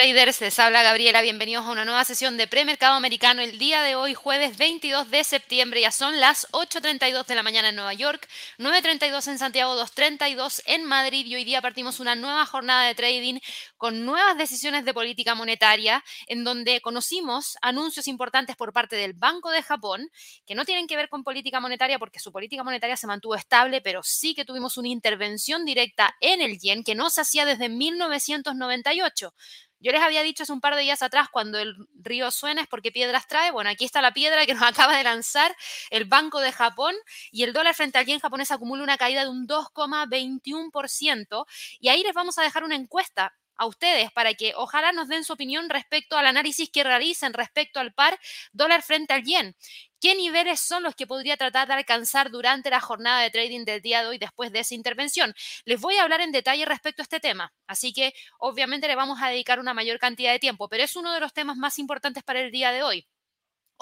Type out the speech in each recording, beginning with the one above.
Traders, les habla Gabriela, bienvenidos a una nueva sesión de premercado americano el día de hoy, jueves 22 de septiembre, ya son las 8.32 de la mañana en Nueva York, 9.32 en Santiago, 2.32 en Madrid y hoy día partimos una nueva jornada de trading con nuevas decisiones de política monetaria en donde conocimos anuncios importantes por parte del Banco de Japón que no tienen que ver con política monetaria porque su política monetaria se mantuvo estable, pero sí que tuvimos una intervención directa en el yen que no se hacía desde 1998. Yo les había dicho hace un par de días atrás, cuando el río suena es porque piedras trae. Bueno, aquí está la piedra que nos acaba de lanzar el Banco de Japón y el dólar frente al yen japonés acumula una caída de un 2,21%. Y ahí les vamos a dejar una encuesta a ustedes para que ojalá nos den su opinión respecto al análisis que realicen respecto al par dólar frente al yen. ¿Qué niveles son los que podría tratar de alcanzar durante la jornada de trading del día de hoy después de esa intervención? Les voy a hablar en detalle respecto a este tema, así que obviamente le vamos a dedicar una mayor cantidad de tiempo, pero es uno de los temas más importantes para el día de hoy.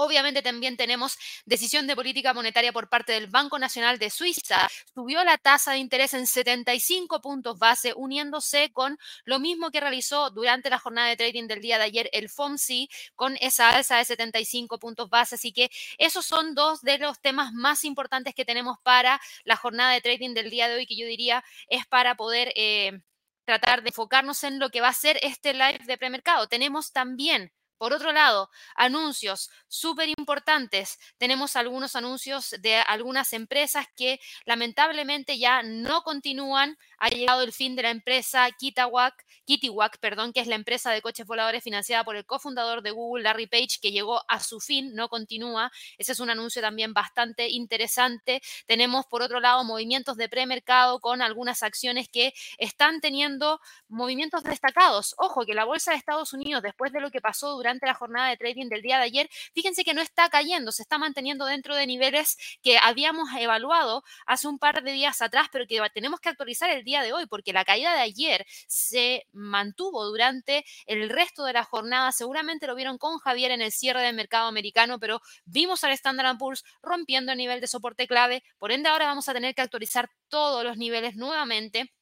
Obviamente también tenemos decisión de política monetaria por parte del Banco Nacional de Suiza. Subió la tasa de interés en 75 puntos base, uniéndose con lo mismo que realizó durante la jornada de trading del día de ayer el FOMC con esa alza de 75 puntos base. Así que esos son dos de los temas más importantes que tenemos para la jornada de trading del día de hoy, que yo diría es para poder... Eh, tratar de enfocarnos en lo que va a ser este live de premercado. Tenemos también por otro lado, anuncios súper importantes. Tenemos algunos anuncios de algunas empresas que lamentablemente ya no continúan. Ha llegado el fin de la empresa Kitawak, Kitiwak, perdón, que es la empresa de coches voladores financiada por el cofundador de Google, Larry Page, que llegó a su fin, no continúa. Ese es un anuncio también bastante interesante. Tenemos, por otro lado, movimientos de premercado con algunas acciones que están teniendo movimientos destacados. Ojo, que la bolsa de Estados Unidos, después de lo que pasó durante durante la jornada de trading del día de ayer, fíjense que no está cayendo, se está manteniendo dentro de niveles que habíamos evaluado hace un par de días atrás, pero que tenemos que actualizar el día de hoy, porque la caída de ayer se mantuvo durante el resto de la jornada. Seguramente lo vieron con Javier en el cierre del mercado americano, pero vimos al Standard Poor's rompiendo el nivel de soporte clave. Por ende, ahora vamos a tener que actualizar todos los niveles nuevamente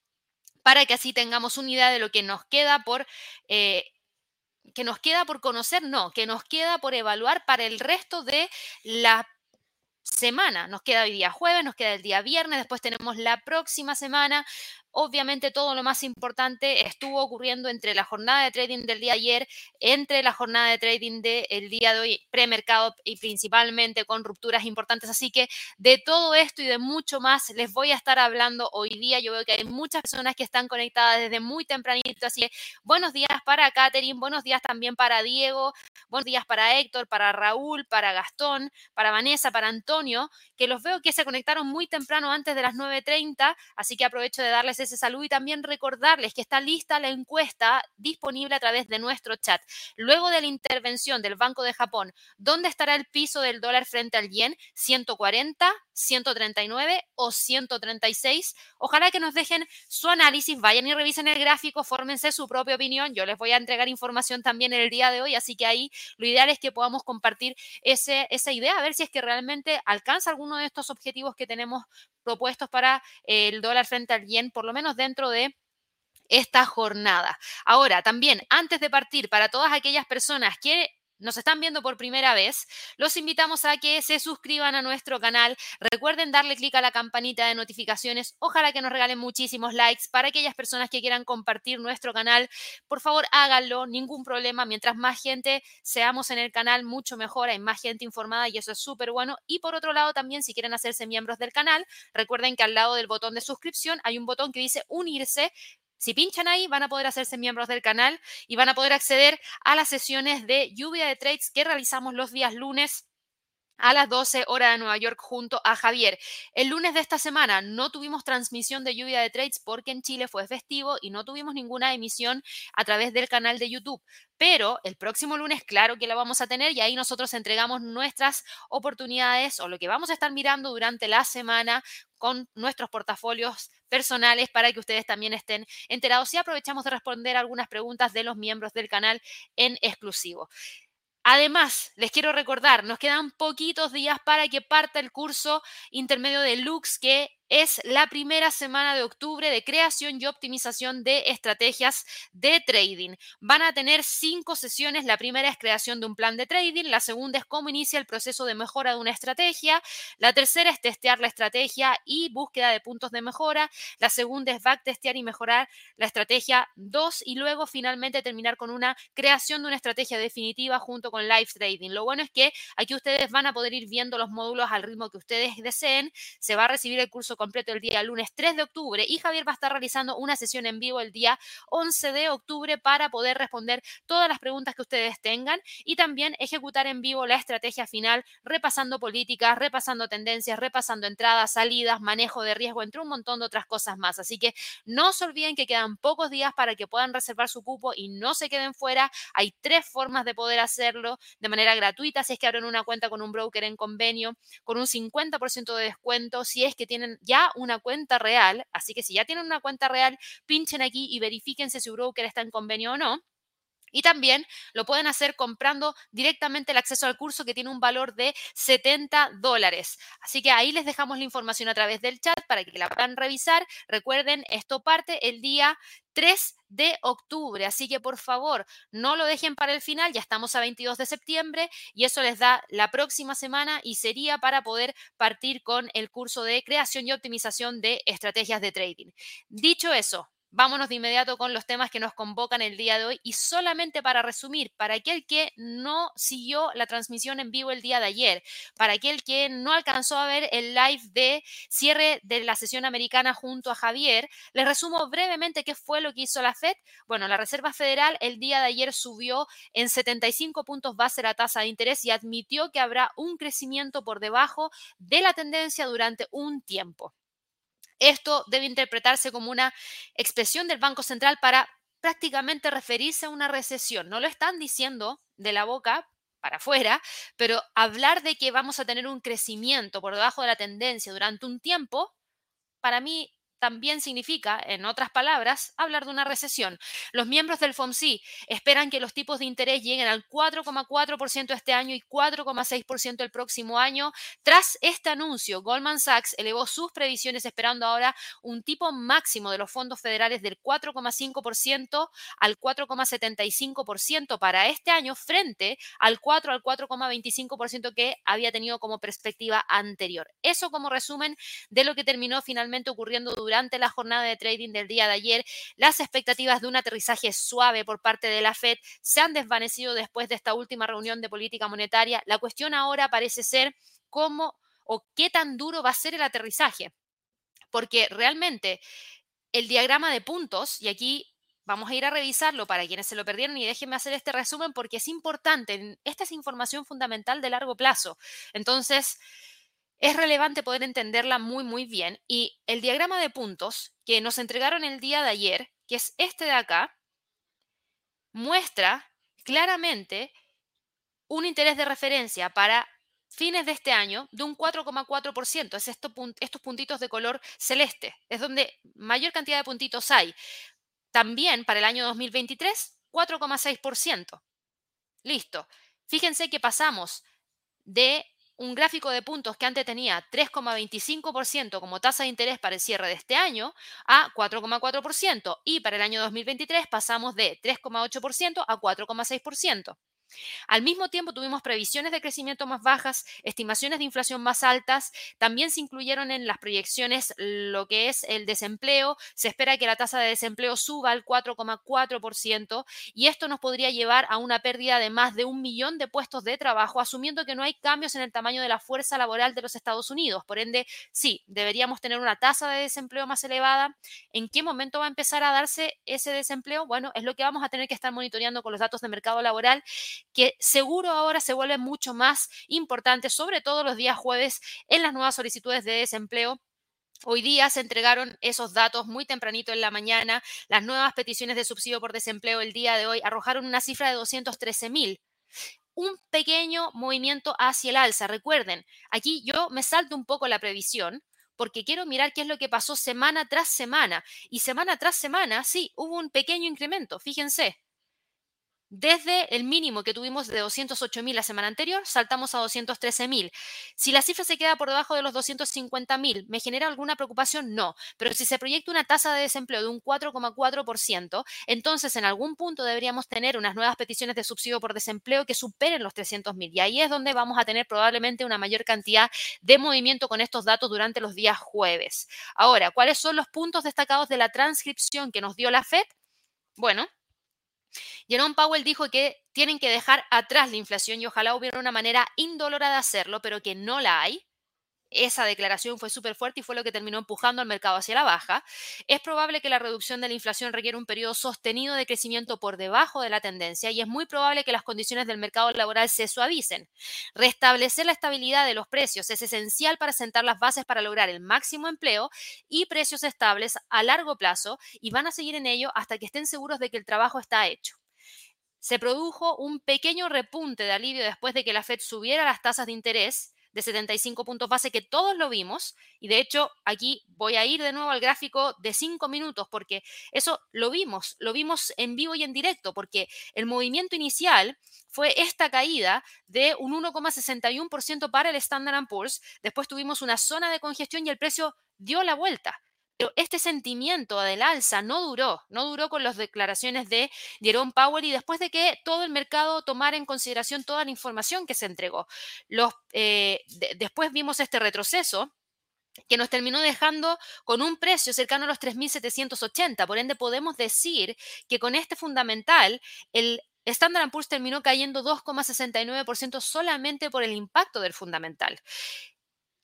para que así tengamos una idea de lo que nos queda por eh, que nos queda por conocer, no, que nos queda por evaluar para el resto de la semana. Nos queda hoy día jueves, nos queda el día viernes, después tenemos la próxima semana Obviamente todo lo más importante estuvo ocurriendo entre la jornada de trading del día de ayer, entre la jornada de trading del día de hoy, premercado y principalmente con rupturas importantes. Así que de todo esto y de mucho más les voy a estar hablando hoy día. Yo veo que hay muchas personas que están conectadas desde muy tempranito. Así que buenos días para Catherine, buenos días también para Diego, buenos días para Héctor, para Raúl, para Gastón, para Vanessa, para Antonio, que los veo que se conectaron muy temprano antes de las 9.30. Así que aprovecho de darles de salud y también recordarles que está lista la encuesta disponible a través de nuestro chat. Luego de la intervención del Banco de Japón, ¿dónde estará el piso del dólar frente al yen? ¿140, 139 o 136? Ojalá que nos dejen su análisis, vayan y revisen el gráfico, fórmense su propia opinión. Yo les voy a entregar información también el día de hoy, así que ahí lo ideal es que podamos compartir ese, esa idea, a ver si es que realmente alcanza alguno de estos objetivos que tenemos propuestos para el dólar frente al yen, por lo menos dentro de esta jornada. Ahora, también, antes de partir, para todas aquellas personas que nos están viendo por primera vez, los invitamos a que se suscriban a nuestro canal. Recuerden darle clic a la campanita de notificaciones. Ojalá que nos regalen muchísimos likes para aquellas personas que quieran compartir nuestro canal. Por favor, háganlo, ningún problema. Mientras más gente seamos en el canal, mucho mejor. Hay más gente informada y eso es súper bueno. Y por otro lado, también si quieren hacerse miembros del canal, recuerden que al lado del botón de suscripción hay un botón que dice unirse si pinchan ahí, van a poder hacerse miembros del canal y van a poder acceder a las sesiones de lluvia de trades que realizamos los días lunes a las 12 horas de Nueva York junto a Javier. El lunes de esta semana no tuvimos transmisión de lluvia de trades porque en Chile fue festivo y no tuvimos ninguna emisión a través del canal de YouTube. Pero el próximo lunes, claro que la vamos a tener y ahí nosotros entregamos nuestras oportunidades o lo que vamos a estar mirando durante la semana con nuestros portafolios personales para que ustedes también estén enterados y aprovechamos de responder algunas preguntas de los miembros del canal en exclusivo. Además, les quiero recordar, nos quedan poquitos días para que parta el curso intermedio de Lux que es la primera semana de octubre de creación y optimización de estrategias de trading. Van a tener cinco sesiones. La primera es creación de un plan de trading. La segunda es cómo inicia el proceso de mejora de una estrategia. La tercera es testear la estrategia y búsqueda de puntos de mejora. La segunda es backtestear y mejorar la estrategia 2 y luego finalmente terminar con una creación de una estrategia definitiva junto con live trading. Lo bueno es que aquí ustedes van a poder ir viendo los módulos al ritmo que ustedes deseen. Se va a recibir el curso completo el día lunes 3 de octubre y Javier va a estar realizando una sesión en vivo el día 11 de octubre para poder responder todas las preguntas que ustedes tengan y también ejecutar en vivo la estrategia final repasando políticas, repasando tendencias, repasando entradas, salidas, manejo de riesgo, entre un montón de otras cosas más. Así que no se olviden que quedan pocos días para que puedan reservar su cupo y no se queden fuera. Hay tres formas de poder hacerlo de manera gratuita si es que abren una cuenta con un broker en convenio, con un 50% de descuento si es que tienen ya una cuenta real. Así que si ya tienen una cuenta real, pinchen aquí y verifíquense si su broker está en convenio o no. Y también lo pueden hacer comprando directamente el acceso al curso que tiene un valor de 70 dólares. Así que ahí les dejamos la información a través del chat para que la puedan revisar. Recuerden, esto parte el día 3 de octubre. Así que por favor, no lo dejen para el final. Ya estamos a 22 de septiembre y eso les da la próxima semana y sería para poder partir con el curso de creación y optimización de estrategias de trading. Dicho eso, Vámonos de inmediato con los temas que nos convocan el día de hoy y solamente para resumir, para aquel que no siguió la transmisión en vivo el día de ayer, para aquel que no alcanzó a ver el live de cierre de la sesión americana junto a Javier, les resumo brevemente qué fue lo que hizo la Fed. Bueno, la Reserva Federal el día de ayer subió en 75 puntos base la tasa de interés y admitió que habrá un crecimiento por debajo de la tendencia durante un tiempo. Esto debe interpretarse como una expresión del Banco Central para prácticamente referirse a una recesión. No lo están diciendo de la boca para afuera, pero hablar de que vamos a tener un crecimiento por debajo de la tendencia durante un tiempo, para mí también significa, en otras palabras, hablar de una recesión. Los miembros del FOMC esperan que los tipos de interés lleguen al 4,4% este año y 4,6% el próximo año. Tras este anuncio, Goldman Sachs elevó sus previsiones esperando ahora un tipo máximo de los fondos federales del 4,5% al 4,75% para este año frente al 4 al 4,25% que había tenido como perspectiva anterior. Eso como resumen de lo que terminó finalmente ocurriendo durante la jornada de trading del día de ayer, las expectativas de un aterrizaje suave por parte de la Fed se han desvanecido después de esta última reunión de política monetaria. La cuestión ahora parece ser cómo o qué tan duro va a ser el aterrizaje, porque realmente el diagrama de puntos, y aquí vamos a ir a revisarlo para quienes se lo perdieron y déjenme hacer este resumen porque es importante, esta es información fundamental de largo plazo. Entonces, es relevante poder entenderla muy, muy bien. Y el diagrama de puntos que nos entregaron el día de ayer, que es este de acá, muestra claramente un interés de referencia para fines de este año de un 4,4%. Es estos puntitos de color celeste. Es donde mayor cantidad de puntitos hay. También para el año 2023, 4,6%. Listo. Fíjense que pasamos de un gráfico de puntos que antes tenía 3,25% como tasa de interés para el cierre de este año a 4,4% y para el año 2023 pasamos de 3,8% a 4,6%. Al mismo tiempo tuvimos previsiones de crecimiento más bajas, estimaciones de inflación más altas, también se incluyeron en las proyecciones lo que es el desempleo, se espera que la tasa de desempleo suba al 4,4% y esto nos podría llevar a una pérdida de más de un millón de puestos de trabajo, asumiendo que no hay cambios en el tamaño de la fuerza laboral de los Estados Unidos. Por ende, sí, deberíamos tener una tasa de desempleo más elevada. ¿En qué momento va a empezar a darse ese desempleo? Bueno, es lo que vamos a tener que estar monitoreando con los datos de mercado laboral que seguro ahora se vuelve mucho más importante, sobre todo los días jueves en las nuevas solicitudes de desempleo. Hoy día se entregaron esos datos muy tempranito en la mañana. Las nuevas peticiones de subsidio por desempleo el día de hoy arrojaron una cifra de 213 mil un pequeño movimiento hacia el alza. Recuerden, aquí yo me salto un poco la previsión porque quiero mirar qué es lo que pasó semana tras semana. Y semana tras semana, sí, hubo un pequeño incremento, fíjense. Desde el mínimo que tuvimos de 208.000 la semana anterior, saltamos a 213.000. Si la cifra se queda por debajo de los 250.000, ¿me genera alguna preocupación? No. Pero si se proyecta una tasa de desempleo de un 4,4%, entonces en algún punto deberíamos tener unas nuevas peticiones de subsidio por desempleo que superen los 300.000. Y ahí es donde vamos a tener probablemente una mayor cantidad de movimiento con estos datos durante los días jueves. Ahora, ¿cuáles son los puntos destacados de la transcripción que nos dio la FED? Bueno, Jerome Powell dijo que tienen que dejar atrás la inflación y ojalá hubiera una manera indolora de hacerlo, pero que no la hay esa declaración fue súper fuerte y fue lo que terminó empujando al mercado hacia la baja, es probable que la reducción de la inflación requiera un periodo sostenido de crecimiento por debajo de la tendencia y es muy probable que las condiciones del mercado laboral se suavicen. Restablecer la estabilidad de los precios es esencial para sentar las bases para lograr el máximo empleo y precios estables a largo plazo y van a seguir en ello hasta que estén seguros de que el trabajo está hecho se produjo un pequeño repunte de alivio después de que la Fed subiera las tasas de interés de 75 puntos base que todos lo vimos. Y de hecho, aquí voy a ir de nuevo al gráfico de 5 minutos porque eso lo vimos, lo vimos en vivo y en directo, porque el movimiento inicial fue esta caída de un 1,61% para el Standard Poor's. Después tuvimos una zona de congestión y el precio dio la vuelta. Pero este sentimiento del alza no duró, no duró con las declaraciones de Jerome Powell y después de que todo el mercado tomara en consideración toda la información que se entregó. Eh, después vimos este retroceso que nos terminó dejando con un precio cercano a los 3.780. Por ende, podemos decir que con este fundamental, el Standard Poor's terminó cayendo 2,69% solamente por el impacto del fundamental.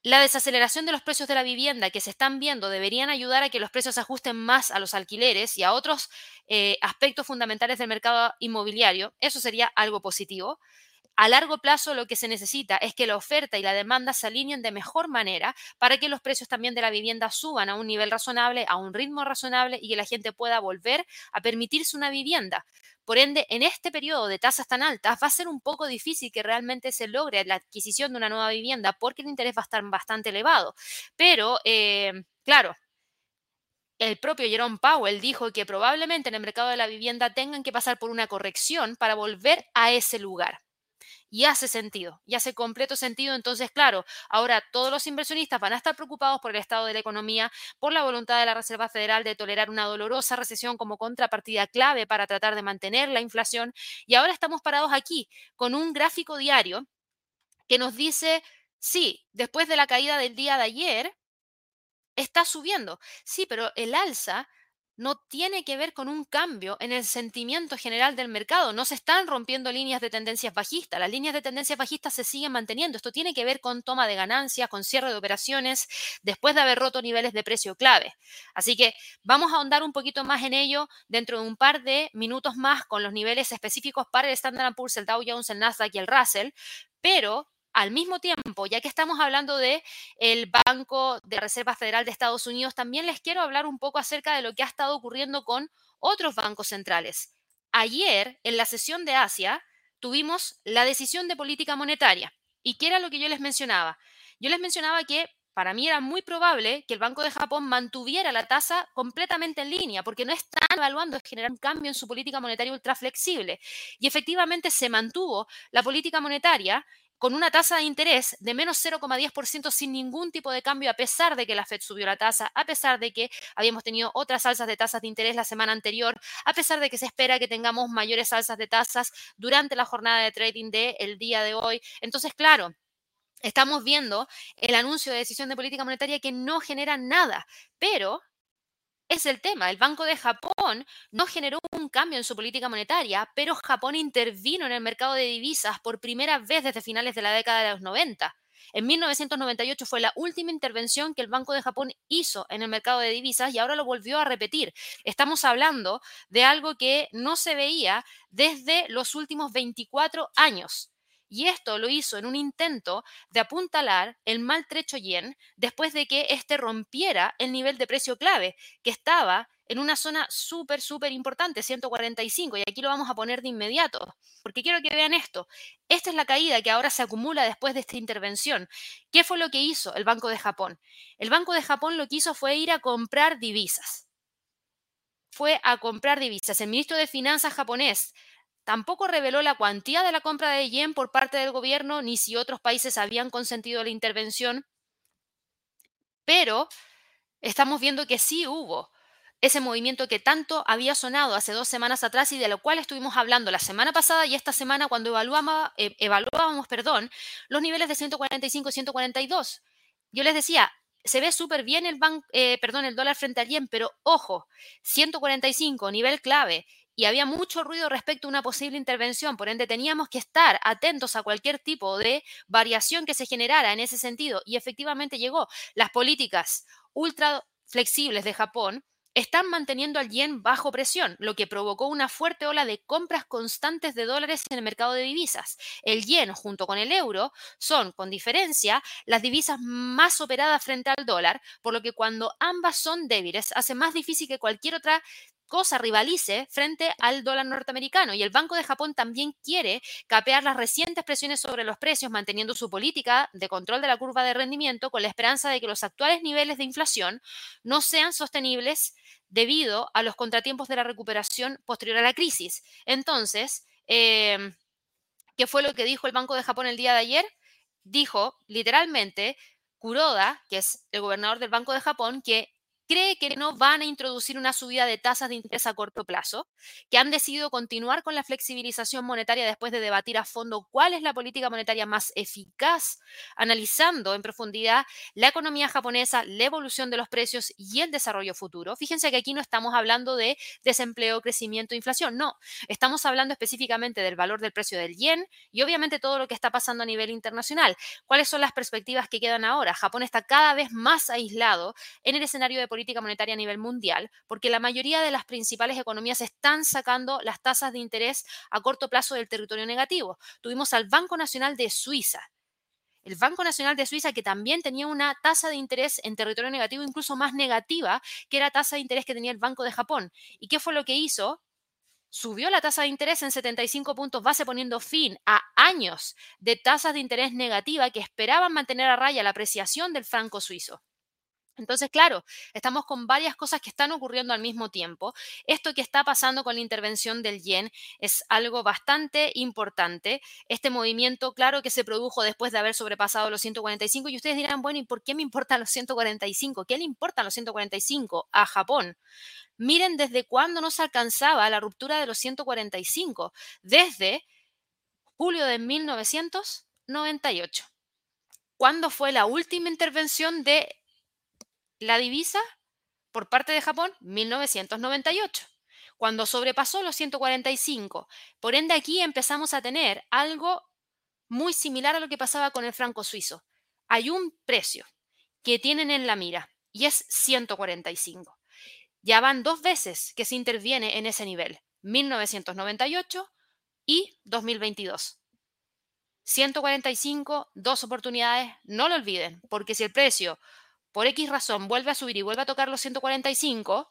La desaceleración de los precios de la vivienda que se están viendo deberían ayudar a que los precios se ajusten más a los alquileres y a otros eh, aspectos fundamentales del mercado inmobiliario. Eso sería algo positivo. A largo plazo lo que se necesita es que la oferta y la demanda se alineen de mejor manera para que los precios también de la vivienda suban a un nivel razonable, a un ritmo razonable y que la gente pueda volver a permitirse una vivienda. Por ende, en este periodo de tasas tan altas va a ser un poco difícil que realmente se logre la adquisición de una nueva vivienda porque el interés va a estar bastante elevado. Pero, eh, claro, el propio Jerome Powell dijo que probablemente en el mercado de la vivienda tengan que pasar por una corrección para volver a ese lugar y hace sentido, y hace completo sentido. Entonces, claro, ahora todos los inversionistas van a estar preocupados por el estado de la economía, por la voluntad de la Reserva Federal de tolerar una dolorosa recesión como contrapartida clave para tratar de mantener la inflación. Y ahora estamos parados aquí con un gráfico diario que nos dice, sí, después de la caída del día de ayer, está subiendo. Sí, pero el alza no tiene que ver con un cambio en el sentimiento general del mercado. No se están rompiendo líneas de tendencias bajistas. Las líneas de tendencias bajistas se siguen manteniendo. Esto tiene que ver con toma de ganancias, con cierre de operaciones, después de haber roto niveles de precio clave. Así que vamos a ahondar un poquito más en ello dentro de un par de minutos más con los niveles específicos para el Standard Poor's, el Dow Jones, el Nasdaq y el Russell. Pero al mismo tiempo, ya que estamos hablando de el Banco de Reserva Federal de Estados Unidos, también les quiero hablar un poco acerca de lo que ha estado ocurriendo con otros bancos centrales. Ayer, en la sesión de Asia, tuvimos la decisión de política monetaria. ¿Y qué era lo que yo les mencionaba? Yo les mencionaba que para mí era muy probable que el Banco de Japón mantuviera la tasa completamente en línea, porque no están evaluando generar un cambio en su política monetaria ultra flexible. Y efectivamente se mantuvo la política monetaria con una tasa de interés de menos 0,10% sin ningún tipo de cambio, a pesar de que la Fed subió la tasa, a pesar de que habíamos tenido otras alzas de tasas de interés la semana anterior, a pesar de que se espera que tengamos mayores alzas de tasas durante la jornada de trading del día de hoy. Entonces, claro, estamos viendo el anuncio de decisión de política monetaria que no genera nada, pero es el tema. El Banco de Japón no generó un cambio en su política monetaria, pero Japón intervino en el mercado de divisas por primera vez desde finales de la década de los 90. En 1998 fue la última intervención que el Banco de Japón hizo en el mercado de divisas y ahora lo volvió a repetir. Estamos hablando de algo que no se veía desde los últimos 24 años. Y esto lo hizo en un intento de apuntalar el maltrecho yen después de que éste rompiera el nivel de precio clave, que estaba en una zona súper, súper importante, 145, y aquí lo vamos a poner de inmediato, porque quiero que vean esto. Esta es la caída que ahora se acumula después de esta intervención. ¿Qué fue lo que hizo el Banco de Japón? El Banco de Japón lo que hizo fue ir a comprar divisas. Fue a comprar divisas. El ministro de Finanzas japonés tampoco reveló la cuantía de la compra de yen por parte del gobierno ni si otros países habían consentido la intervención, pero estamos viendo que sí hubo ese movimiento que tanto había sonado hace dos semanas atrás y de lo cual estuvimos hablando la semana pasada y esta semana cuando evaluábamos, eh, evaluábamos perdón, los niveles de 145 y 142. Yo les decía, se ve súper bien el, eh, el dólar frente al yen, pero ojo, 145, nivel clave, y había mucho ruido respecto a una posible intervención, por ende teníamos que estar atentos a cualquier tipo de variación que se generara en ese sentido, y efectivamente llegó. Las políticas ultra flexibles de Japón están manteniendo al yen bajo presión, lo que provocó una fuerte ola de compras constantes de dólares en el mercado de divisas. El yen junto con el euro son, con diferencia, las divisas más operadas frente al dólar, por lo que cuando ambas son débiles hace más difícil que cualquier otra cosa rivalice frente al dólar norteamericano. Y el Banco de Japón también quiere capear las recientes presiones sobre los precios, manteniendo su política de control de la curva de rendimiento con la esperanza de que los actuales niveles de inflación no sean sostenibles debido a los contratiempos de la recuperación posterior a la crisis. Entonces, em, ¿qué fue lo que dijo el Banco de Japón el día de ayer? Dijo literalmente Kuroda, que es el gobernador del Banco de Japón, que cree que no van a introducir una subida de tasas de interés a corto plazo, que han decidido continuar con la flexibilización monetaria después de debatir a fondo cuál es la política monetaria más eficaz, analizando en profundidad la economía japonesa, la evolución de los precios y el desarrollo futuro. Fíjense que aquí no estamos hablando de desempleo, crecimiento, inflación, no, estamos hablando específicamente del valor del precio del yen y obviamente todo lo que está pasando a nivel internacional. ¿Cuáles son las perspectivas que quedan ahora? Japón está cada vez más aislado en el escenario de política monetaria a nivel mundial, porque la mayoría de las principales economías están sacando las tasas de interés a corto plazo del territorio negativo. Tuvimos al Banco Nacional de Suiza, el Banco Nacional de Suiza, que también tenía una tasa de interés en territorio negativo incluso más negativa que la tasa de interés que tenía el Banco de Japón. ¿Y qué fue lo que hizo? Subió la tasa de interés en 75 puntos base poniendo fin a años de tasas de interés negativa que esperaban mantener a raya la apreciación del franco suizo. Entonces, claro, estamos con varias cosas que están ocurriendo al mismo tiempo. Esto que está pasando con la intervención del yen es algo bastante importante. Este movimiento, claro, que se produjo después de haber sobrepasado los 145 y ustedes dirán, bueno, ¿y por qué me importan los 145? ¿Qué le importan los 145 a Japón? Miren desde cuándo no se alcanzaba la ruptura de los 145, desde julio de 1998. ¿Cuándo fue la última intervención de la divisa por parte de Japón 1998, cuando sobrepasó los 145. Por ende, aquí empezamos a tener algo muy similar a lo que pasaba con el franco suizo. Hay un precio que tienen en la mira y es 145. Ya van dos veces que se interviene en ese nivel, 1998 y 2022. 145, dos oportunidades, no lo olviden, porque si el precio por X razón vuelve a subir y vuelve a tocar los 145,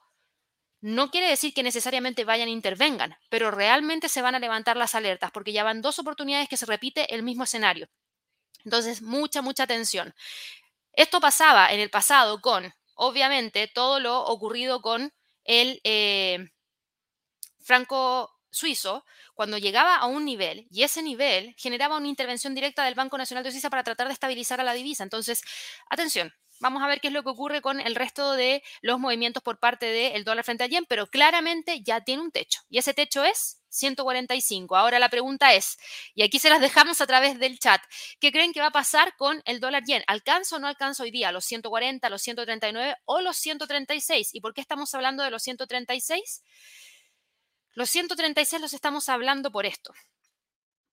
no quiere decir que necesariamente vayan e intervengan, pero realmente se van a levantar las alertas porque ya van dos oportunidades que se repite el mismo escenario. Entonces, mucha, mucha atención. Esto pasaba en el pasado con, obviamente, todo lo ocurrido con el eh, franco suizo, cuando llegaba a un nivel y ese nivel generaba una intervención directa del Banco Nacional de Suiza para tratar de estabilizar a la divisa. Entonces, atención, Vamos a ver qué es lo que ocurre con el resto de los movimientos por parte del dólar frente al yen, pero claramente ya tiene un techo. Y ese techo es 145. Ahora la pregunta es, y aquí se las dejamos a través del chat, ¿qué creen que va a pasar con el dólar yen? ¿Alcanza o no alcanza hoy día los 140, los 139 o los 136? ¿Y por qué estamos hablando de los 136? Los 136 los estamos hablando por esto,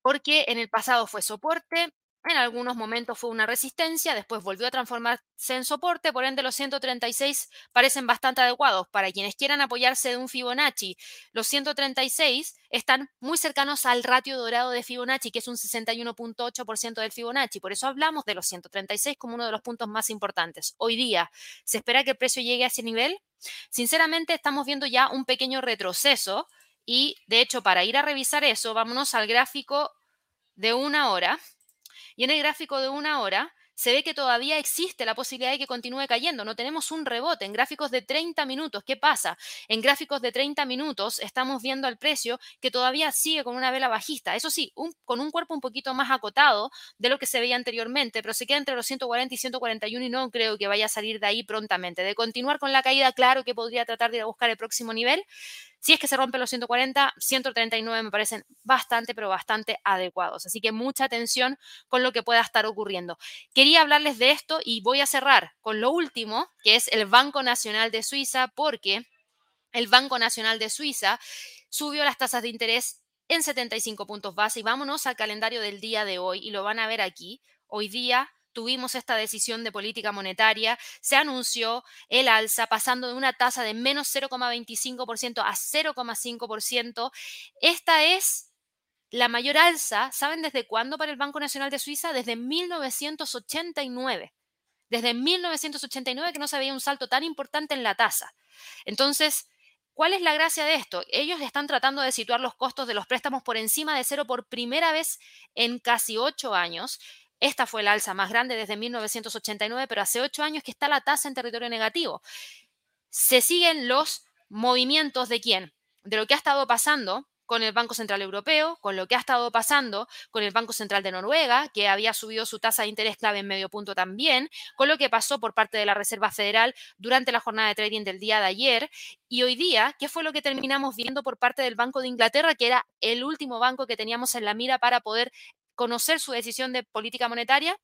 porque en el pasado fue soporte, en algunos momentos fue una resistencia, después volvió a transformarse en soporte, por ende los 136 parecen bastante adecuados. Para quienes quieran apoyarse de un Fibonacci, los 136 están muy cercanos al ratio dorado de Fibonacci, que es un 61.8% del Fibonacci. Por eso hablamos de los 136 como uno de los puntos más importantes. Hoy día, ¿se espera que el precio llegue a ese nivel? Sinceramente, estamos viendo ya un pequeño retroceso y, de hecho, para ir a revisar eso, vámonos al gráfico de una hora. Y en el gráfico de una hora se ve que todavía existe la posibilidad de que continúe cayendo. No tenemos un rebote en gráficos de 30 minutos. ¿Qué pasa? En gráficos de 30 minutos estamos viendo al precio que todavía sigue con una vela bajista. Eso sí, con un cuerpo un poquito más acotado de lo que se veía anteriormente, pero se queda entre los 140 y 141 y no creo que vaya a salir de ahí prontamente. De continuar con la caída, claro que podría tratar de ir a buscar el próximo nivel, si es que se rompe los 140, 139 me parecen bastante, pero bastante adecuados. Así que mucha atención con lo que pueda estar ocurriendo. Quería hablarles de esto y voy a cerrar con lo último, que es el Banco Nacional de Suiza, porque el Banco Nacional de Suiza subió las tasas de interés en 75 puntos base y vámonos al calendario del día de hoy y lo van a ver aquí. Hoy día tuvimos esta decisión de política monetaria, se anunció el alza pasando de una tasa de menos 0,25% a 0,5%. Esta es la mayor alza, ¿saben desde cuándo para el Banco Nacional de Suiza? Desde 1989. Desde 1989 que no se veía un salto tan importante en la tasa. Entonces, ¿Cuál es la gracia de esto? Ellos están tratando de situar los costos de los préstamos por encima de cero por primera vez en casi ocho años esta fue la alza más grande desde 1989, pero hace ocho años que está la tasa en territorio negativo. Se siguen los movimientos de quién? De lo que ha estado pasando con el Banco Central Europeo, con lo que ha estado pasando con el Banco Central de Noruega, que había subido su tasa de interés clave en medio punto también, con lo que pasó por parte de la Reserva Federal durante la jornada de trading del día de ayer. Y hoy día, ¿qué fue lo que terminamos viendo por parte del Banco de Inglaterra, que era el último banco que teníamos en la mira para poder conocer su decisión de política monetaria,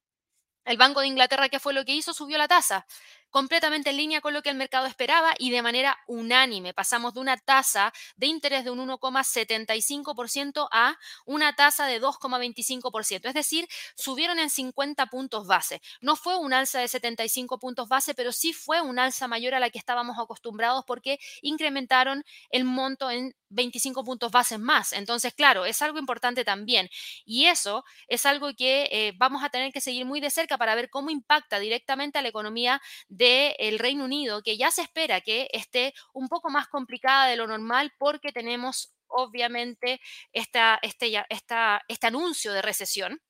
el Banco de Inglaterra, ¿qué fue lo que hizo? Subió la tasa completamente en línea con lo que el mercado esperaba y de manera unánime. Pasamos de una tasa de interés de un 1,75% a una tasa de 2,25%. Es decir, subieron en 50 puntos base. No fue un alza de 75 puntos base, pero sí fue un alza mayor a la que estábamos acostumbrados porque incrementaron el monto en 25 puntos base más. Entonces, claro, es algo importante también. Y eso es algo que eh, vamos a tener que seguir muy de cerca para ver cómo impacta directamente a la economía de el Reino Unido, que ya se espera que esté un poco más complicada de lo normal porque tenemos obviamente esta, este, este anuncio de recesión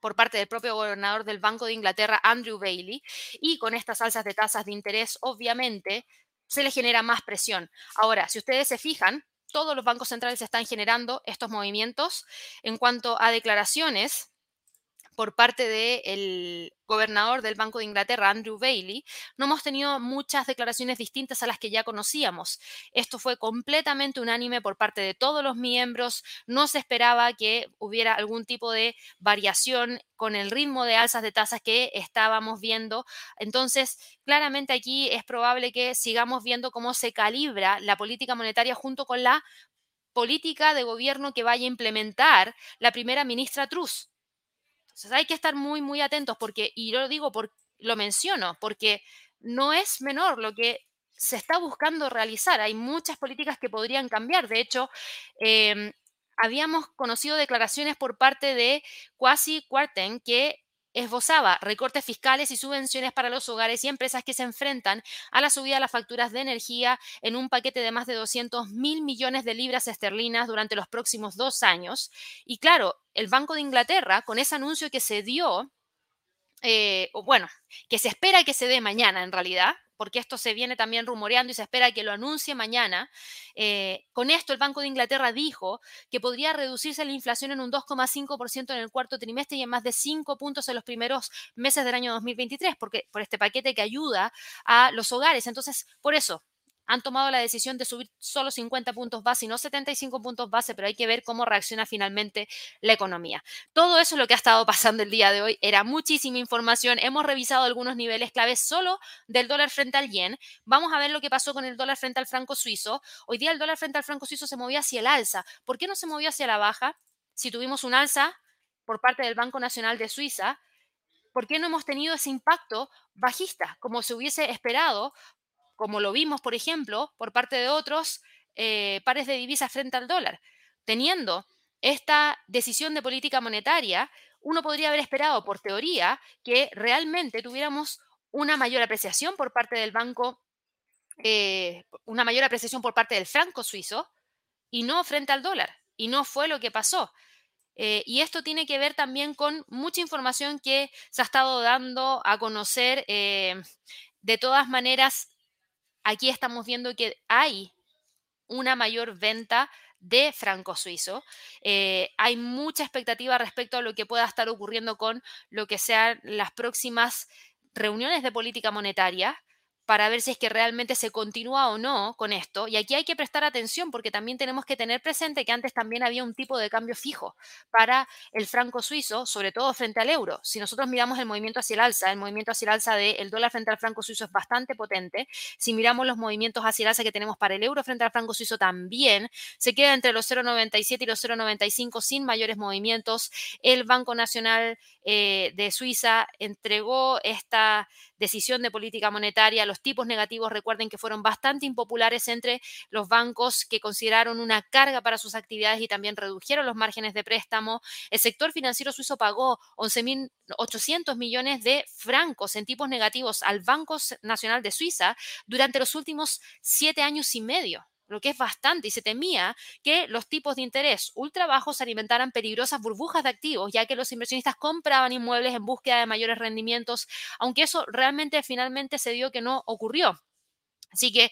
por parte del propio gobernador del Banco de Inglaterra, Andrew Bailey, y con estas alzas de tasas de interés, obviamente, se le genera más presión. Ahora, si ustedes se fijan, todos los bancos centrales están generando estos movimientos en cuanto a declaraciones por parte del gobernador del Banco de Inglaterra, Andrew Bailey, no hemos tenido muchas declaraciones distintas a las que ya conocíamos. Esto fue completamente unánime por parte de todos los miembros. No se esperaba que hubiera algún tipo de variación con el ritmo de alzas de tasas que estábamos viendo. Entonces, claramente aquí es probable que sigamos viendo cómo se calibra la política monetaria junto con la política de gobierno que vaya a implementar la primera ministra Truss hay que estar muy, muy atentos porque, y yo lo digo, por, lo menciono, porque no es menor lo que se está buscando realizar. Hay muchas políticas que podrían cambiar. De hecho, em, habíamos conocido declaraciones por parte de Quasi Quarten que esbozaba recortes fiscales y subvenciones para los hogares y empresas que se enfrentan a la subida de las facturas de energía en un paquete de más de 200 mil millones de libras esterlinas durante los próximos dos años. Y claro, el Banco de Inglaterra, con ese anuncio que se dio, eh, bueno, que se espera que se dé mañana en realidad, porque esto se viene también rumoreando y se espera que lo anuncie mañana. Eh, con esto, el Banco de Inglaterra dijo que podría reducirse la inflación en un 2,5% en el cuarto trimestre y en más de 5 puntos en los primeros meses del año 2023, porque por este paquete que ayuda a los hogares. Entonces, por eso, han tomado la decisión de subir solo 50 puntos base y no 75 puntos base, pero hay que ver cómo reacciona finalmente la economía. Todo eso es lo que ha estado pasando el día de hoy. Era muchísima información. Hemos revisado algunos niveles claves solo del dólar frente al yen. Vamos a ver lo que pasó con el dólar frente al franco suizo. Hoy día el dólar frente al franco suizo se movía hacia el alza. ¿Por qué no se movió hacia la baja? Si tuvimos un alza por parte del Banco Nacional de Suiza, ¿por qué no hemos tenido ese impacto bajista como se hubiese esperado como lo vimos, por ejemplo, por parte de otros eh, pares de divisas frente al dólar. Teniendo esta decisión de política monetaria, uno podría haber esperado, por teoría, que realmente tuviéramos una mayor apreciación por parte del banco, eh, una mayor apreciación por parte del franco suizo y no frente al dólar. Y no fue lo que pasó. Eh, y esto tiene que ver también con mucha información que se ha estado dando a conocer. Eh, de todas maneras, aquí estamos viendo que hay una mayor venta de franco suizo. Eh, hay mucha expectativa respecto a lo que pueda estar ocurriendo con lo que sean las próximas reuniones de política monetaria para ver si es que realmente se continúa o no con esto. Y aquí hay que prestar atención porque también tenemos que tener presente que antes también había un tipo de cambio fijo para el franco suizo, sobre todo frente al euro. Si nosotros miramos el movimiento hacia el alza, el movimiento hacia el alza del dólar frente al franco suizo es bastante potente. Si miramos los movimientos hacia el alza que tenemos para el euro frente al franco suizo también, se queda entre los 0,97 y los 0,95 sin mayores movimientos. El Banco Nacional eh, de Suiza entregó esta decisión de política monetaria, los tipos negativos, recuerden que fueron bastante impopulares entre los bancos que consideraron una carga para sus actividades y también redujeron los márgenes de préstamo. El sector financiero suizo pagó 11.800 millones de francos en tipos negativos al Banco Nacional de Suiza durante los últimos siete años y medio lo que es bastante, y se temía que los tipos de interés ultra bajos alimentaran peligrosas burbujas de activos, ya que los inversionistas compraban inmuebles en búsqueda de mayores rendimientos, aunque eso realmente finalmente se dio que no ocurrió. Así que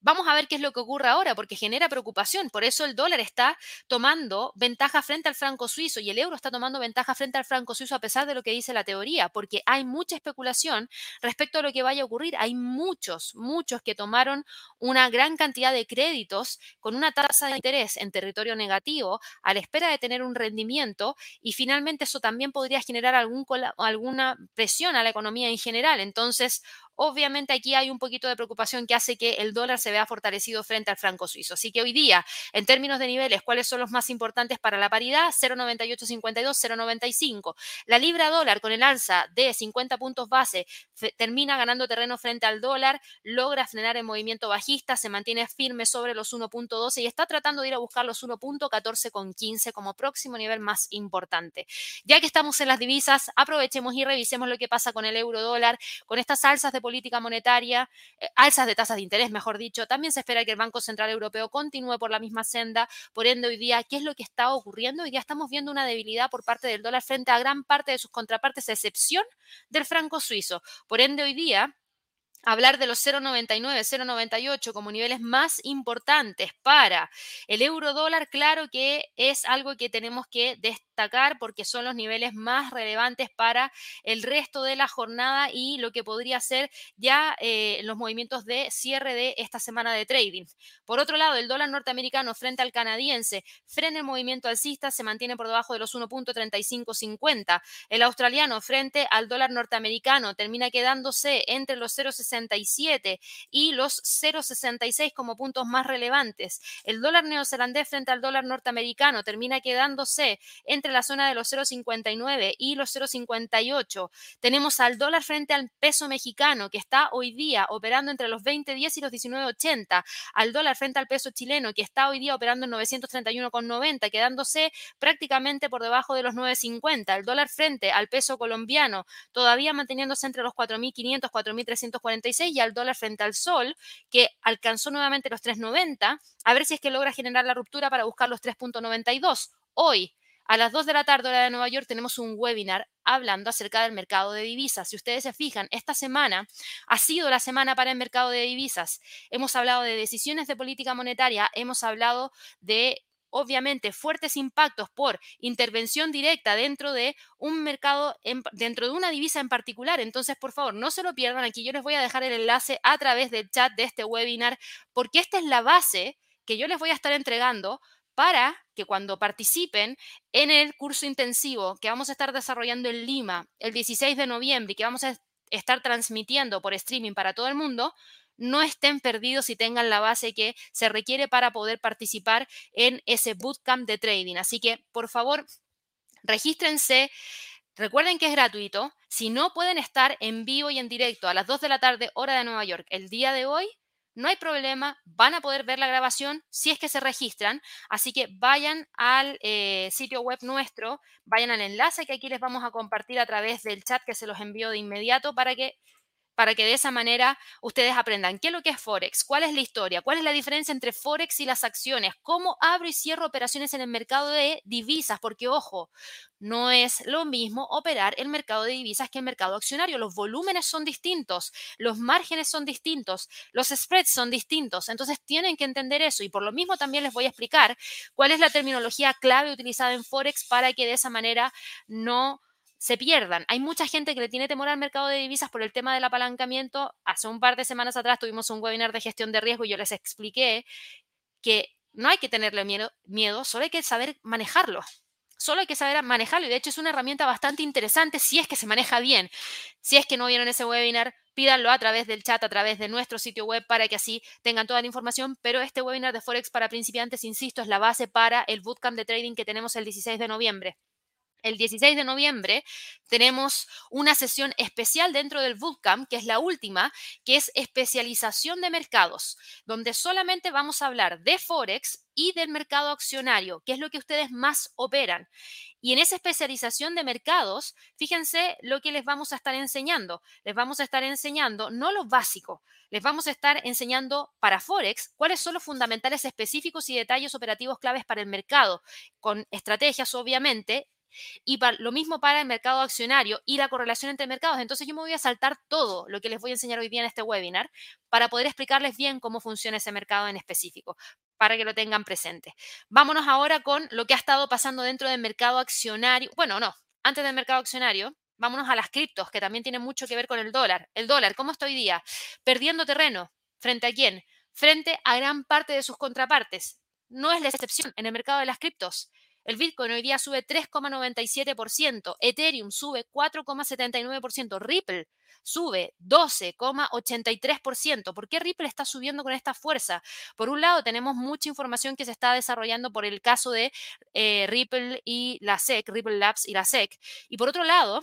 vamos a ver qué es lo que ocurre ahora, porque genera preocupación. Por eso el dólar está tomando ventaja frente al franco suizo y el euro está tomando ventaja frente al franco suizo a pesar de lo que dice la teoría, porque hay mucha especulación respecto a lo que vaya a ocurrir. Hay muchos, muchos que tomaron una gran cantidad de créditos con una tasa de interés en territorio negativo a la espera de tener un rendimiento y finalmente eso también podría generar alguna presión a la economía en general. Entonces, obviamente aquí hay un poquito de preocupación que hace que el dólar se vea fortalecido frente al franco suizo. Así que hoy día, en términos de niveles, ¿cuáles son los más importantes para la paridad? 0,9852, 0,95. La libra dólar con el alza de 50 puntos base termina ganando terreno frente al dólar, logra frenar el movimiento bajista, se mantiene firme sobre los 1.12 y está tratando de ir a buscar los 1.14 con 15 como próximo nivel más importante. Ya que estamos en las divisas, aprovechemos y revisemos lo que pasa con el euro dólar, con estas alzas de política monetaria, eh, alzas de tasas de interés, mejor dicho. También se espera que el Banco Central Europeo continúe por la misma senda. Por ende, hoy día, ¿qué es lo que está ocurriendo? Hoy día estamos viendo una debilidad por parte del dólar frente a gran parte de sus contrapartes, a excepción del franco suizo. Por ende, hoy día hablar de los 0,99, 0,98 como niveles más importantes para el euro dólar, claro que es algo que tenemos que destacar porque son los niveles más relevantes para el resto de la jornada y lo que podría ser ya eh, los movimientos de cierre de esta semana de trading. Por otro lado, el dólar norteamericano frente al canadiense frena el movimiento alcista, se mantiene por debajo de los 1.3550. El australiano frente al dólar norteamericano termina quedándose entre los 0,60 y los 0,66 como puntos más relevantes. El dólar neozelandés frente al dólar norteamericano termina quedándose entre la zona de los 0,59 y los 0,58. Tenemos al dólar frente al peso mexicano que está hoy día operando entre los 20,10 y los 19,80. Al dólar frente al peso chileno que está hoy día operando en 931,90, quedándose prácticamente por debajo de los 9,50. El dólar frente al peso colombiano todavía manteniéndose entre los 4.500, 4.340 y al dólar frente al sol, que alcanzó nuevamente los 3.90, a ver si es que logra generar la ruptura para buscar los 3.92. Hoy, a las 2 de la tarde hora de Nueva York tenemos un webinar hablando acerca del mercado de divisas. Si ustedes se fijan, esta semana ha sido la semana para el mercado de divisas. Hemos hablado de decisiones de política monetaria, hemos hablado de obviamente fuertes impactos por intervención directa dentro de un mercado, dentro de una divisa en particular. Entonces, por favor, no se lo pierdan. Aquí yo les voy a dejar el enlace a través del chat de este webinar, porque esta es la base que yo les voy a estar entregando para que cuando participen en el curso intensivo que vamos a estar desarrollando en Lima el 16 de noviembre y que vamos a estar transmitiendo por streaming para todo el mundo, no estén perdidos y tengan la base que se requiere para poder participar en ese bootcamp de trading. Así que, por favor, regístrense. Recuerden que es gratuito. Si no pueden estar en vivo y en directo a las 2 de la tarde, hora de Nueva York, el día de hoy, no hay problema, van a poder ver la grabación si es que se registran. Así que vayan al eh, sitio web nuestro, vayan al enlace que aquí les vamos a compartir a través del chat que se los envío de inmediato para que para que de esa manera ustedes aprendan qué es lo que es Forex, cuál es la historia, cuál es la diferencia entre Forex y las acciones, cómo abro y cierro operaciones en el mercado de divisas, porque ojo, no es lo mismo operar el mercado de divisas que el mercado accionario. Los volúmenes son distintos, los márgenes son distintos, los spreads son distintos. Entonces tienen que entender eso y por lo mismo también les voy a explicar cuál es la terminología clave utilizada en Forex para que de esa manera no se pierdan. Hay mucha gente que le tiene temor al mercado de divisas por el tema del apalancamiento. Hace un par de semanas atrás tuvimos un webinar de gestión de riesgo y yo les expliqué que no hay que tenerle miedo, miedo solo hay que saber manejarlo. Solo hay que saber manejarlo y de hecho es una herramienta bastante interesante si es que se maneja bien. Si es que no vieron ese webinar, pídanlo a través del chat, a través de nuestro sitio web para que así tengan toda la información. Pero este webinar de Forex para principiantes, insisto, es la base para el bootcamp de trading que tenemos el 16 de noviembre. El 16 de noviembre tenemos una sesión especial dentro del Bootcamp, que es la última, que es especialización de mercados, donde solamente vamos a hablar de Forex y del mercado accionario, que es lo que ustedes más operan. Y en esa especialización de mercados, fíjense lo que les vamos a estar enseñando. Les vamos a estar enseñando no lo básico, les vamos a estar enseñando para Forex cuáles son los fundamentales específicos y detalles operativos claves para el mercado, con estrategias obviamente y lo mismo para el mercado accionario y la correlación entre mercados. Entonces yo me voy a saltar todo lo que les voy a enseñar hoy día en este webinar para poder explicarles bien cómo funciona ese mercado en específico, para que lo tengan presente. Vámonos ahora con lo que ha estado pasando dentro del mercado accionario. Bueno, no, antes del mercado accionario, vámonos a las criptos, que también tiene mucho que ver con el dólar. El dólar, ¿cómo está hoy día? Perdiendo terreno. ¿Frente a quién? Frente a gran parte de sus contrapartes. No es la excepción en el mercado de las criptos. El Bitcoin hoy día sube 3,97%, Ethereum sube 4,79%, Ripple sube 12,83%. ¿Por qué Ripple está subiendo con esta fuerza? Por un lado, tenemos mucha información que se está desarrollando por el caso de eh, Ripple y la SEC, Ripple Labs y la SEC. Y por otro lado,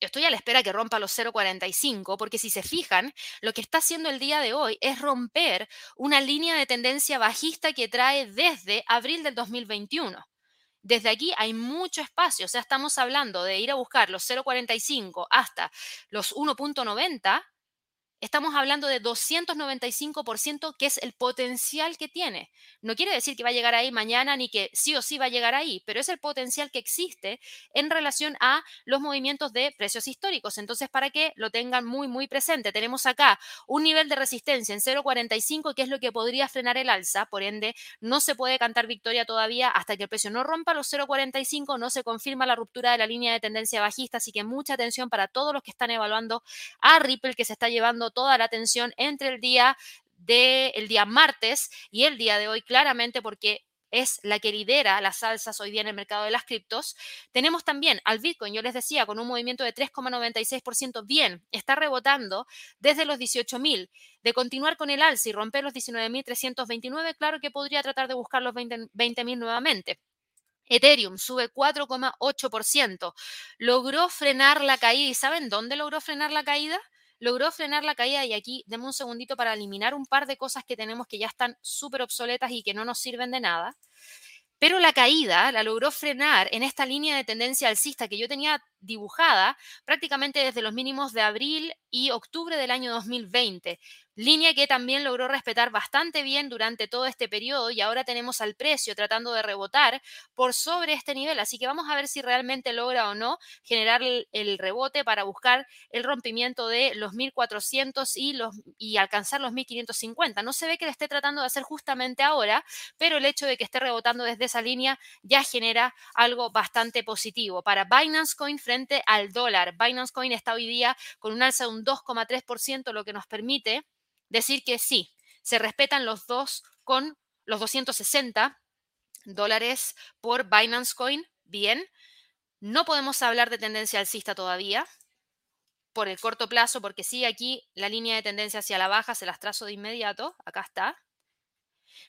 estoy a la espera que rompa los 0,45, porque si se fijan, lo que está haciendo el día de hoy es romper una línea de tendencia bajista que trae desde abril del 2021. Desde aquí hay mucho espacio, o sea, estamos hablando de ir a buscar los 0,45 hasta los 1,90 estamos hablando de 295% que es el potencial que tiene. No quiere decir que va a llegar ahí mañana ni que sí o sí va a llegar ahí, pero es el potencial que existe en relación a los movimientos de precios históricos. Entonces, para que lo tengan muy, muy presente, tenemos acá un nivel de resistencia en 0,45 que es lo que podría frenar el alza, por ende, no se puede cantar victoria todavía hasta que el precio no rompa los 0,45, no se confirma la ruptura de la línea de tendencia bajista, así que mucha atención para todos los que están evaluando a Ripple que se está llevando toda la atención entre el día día martes y el día de hoy claramente porque es la que lidera las alzas hoy día en el mercado de las criptos. Tenemos también al Bitcoin, yo les decía, con un movimiento de 3,96%, bien, está rebotando desde los 18.000. De continuar con el alza y romper los 19.329, claro que podría tratar de buscar los 20.000 nuevamente. Ethereum sube 4,8%. Logró frenar la caída. ¿Y saben dónde logró frenar la caída? Logró frenar la caída y aquí demos un segundito para eliminar un par de cosas que tenemos que ya están súper obsoletas y que no nos sirven de nada. Pero la caída la logró frenar en esta línea de tendencia alcista que yo tenía dibujada prácticamente desde los mínimos de abril y octubre del año 2020 línea que también logró respetar bastante bien durante todo este periodo y ahora tenemos al precio tratando de rebotar por sobre este nivel. Así que vamos a ver si realmente logra o no generar el, rebote para buscar el rompimiento de los 1400 y, los, y alcanzar los 1550. No se ve que le esté tratando de hacer justamente ahora, pero el hecho de que esté rebotando desde esa línea ya genera algo bastante positivo. Para Binance Coin frente al dólar, Binance Coin está hoy día con un alza de un 2,3%, lo que nos permite decir que sí, se respetan los dos con los 260 dólares por Binance Coin. Bien, no podemos hablar de tendencia alcista todavía por el corto plazo, porque sí, aquí la línea de tendencia hacia la baja se las trazo de inmediato. Acá está.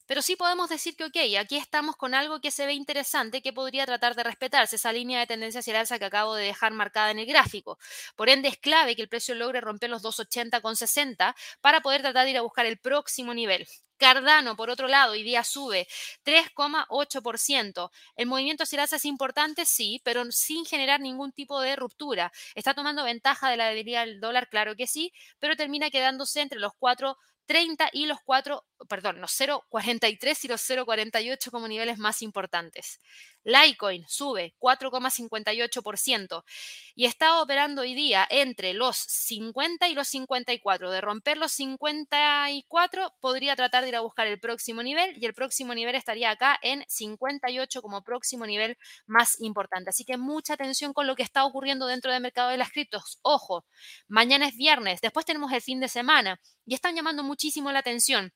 Pero sí podemos decir que, ok, aquí estamos con algo que se ve interesante, que podría tratar de respetarse, esa línea de tendencia hacia el alza que acabo de dejar marcada en el gráfico. Por ende, es clave que el precio logre romper los 280 con 60 para poder tratar de ir a buscar el próximo nivel. Cardano, por otro lado, hoy día sube 3,8%. El movimiento hacia el es importante, sí, pero sin generar ningún tipo de ruptura. ¿Está tomando ventaja de la debilidad del dólar? Claro que sí, pero termina quedándose entre los cuatro 30 y los 4, perdón, los 0,43 y los 0,48 como niveles más importantes. Litecoin sube 4,58% y está operando hoy día entre los 50 y los 54. De romper los 54 podría tratar de ir a buscar el próximo nivel y el próximo nivel estaría acá en 58 como próximo nivel más importante. Así que mucha atención con lo que está ocurriendo dentro del mercado de las criptos. Ojo, mañana es viernes, después tenemos el fin de semana y están llamando muchísimo la atención.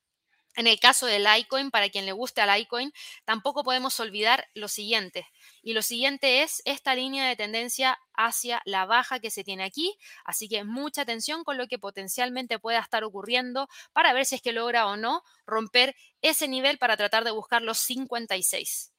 En el caso del Litecoin, para quien le guste al Litecoin, tampoco podemos olvidar lo siguiente. Y lo siguiente es esta línea de tendencia hacia la baja que se tiene aquí. Así que mucha atención con lo que potencialmente pueda estar ocurriendo para ver si es que logra o no romper ese nivel para tratar de buscar los 56.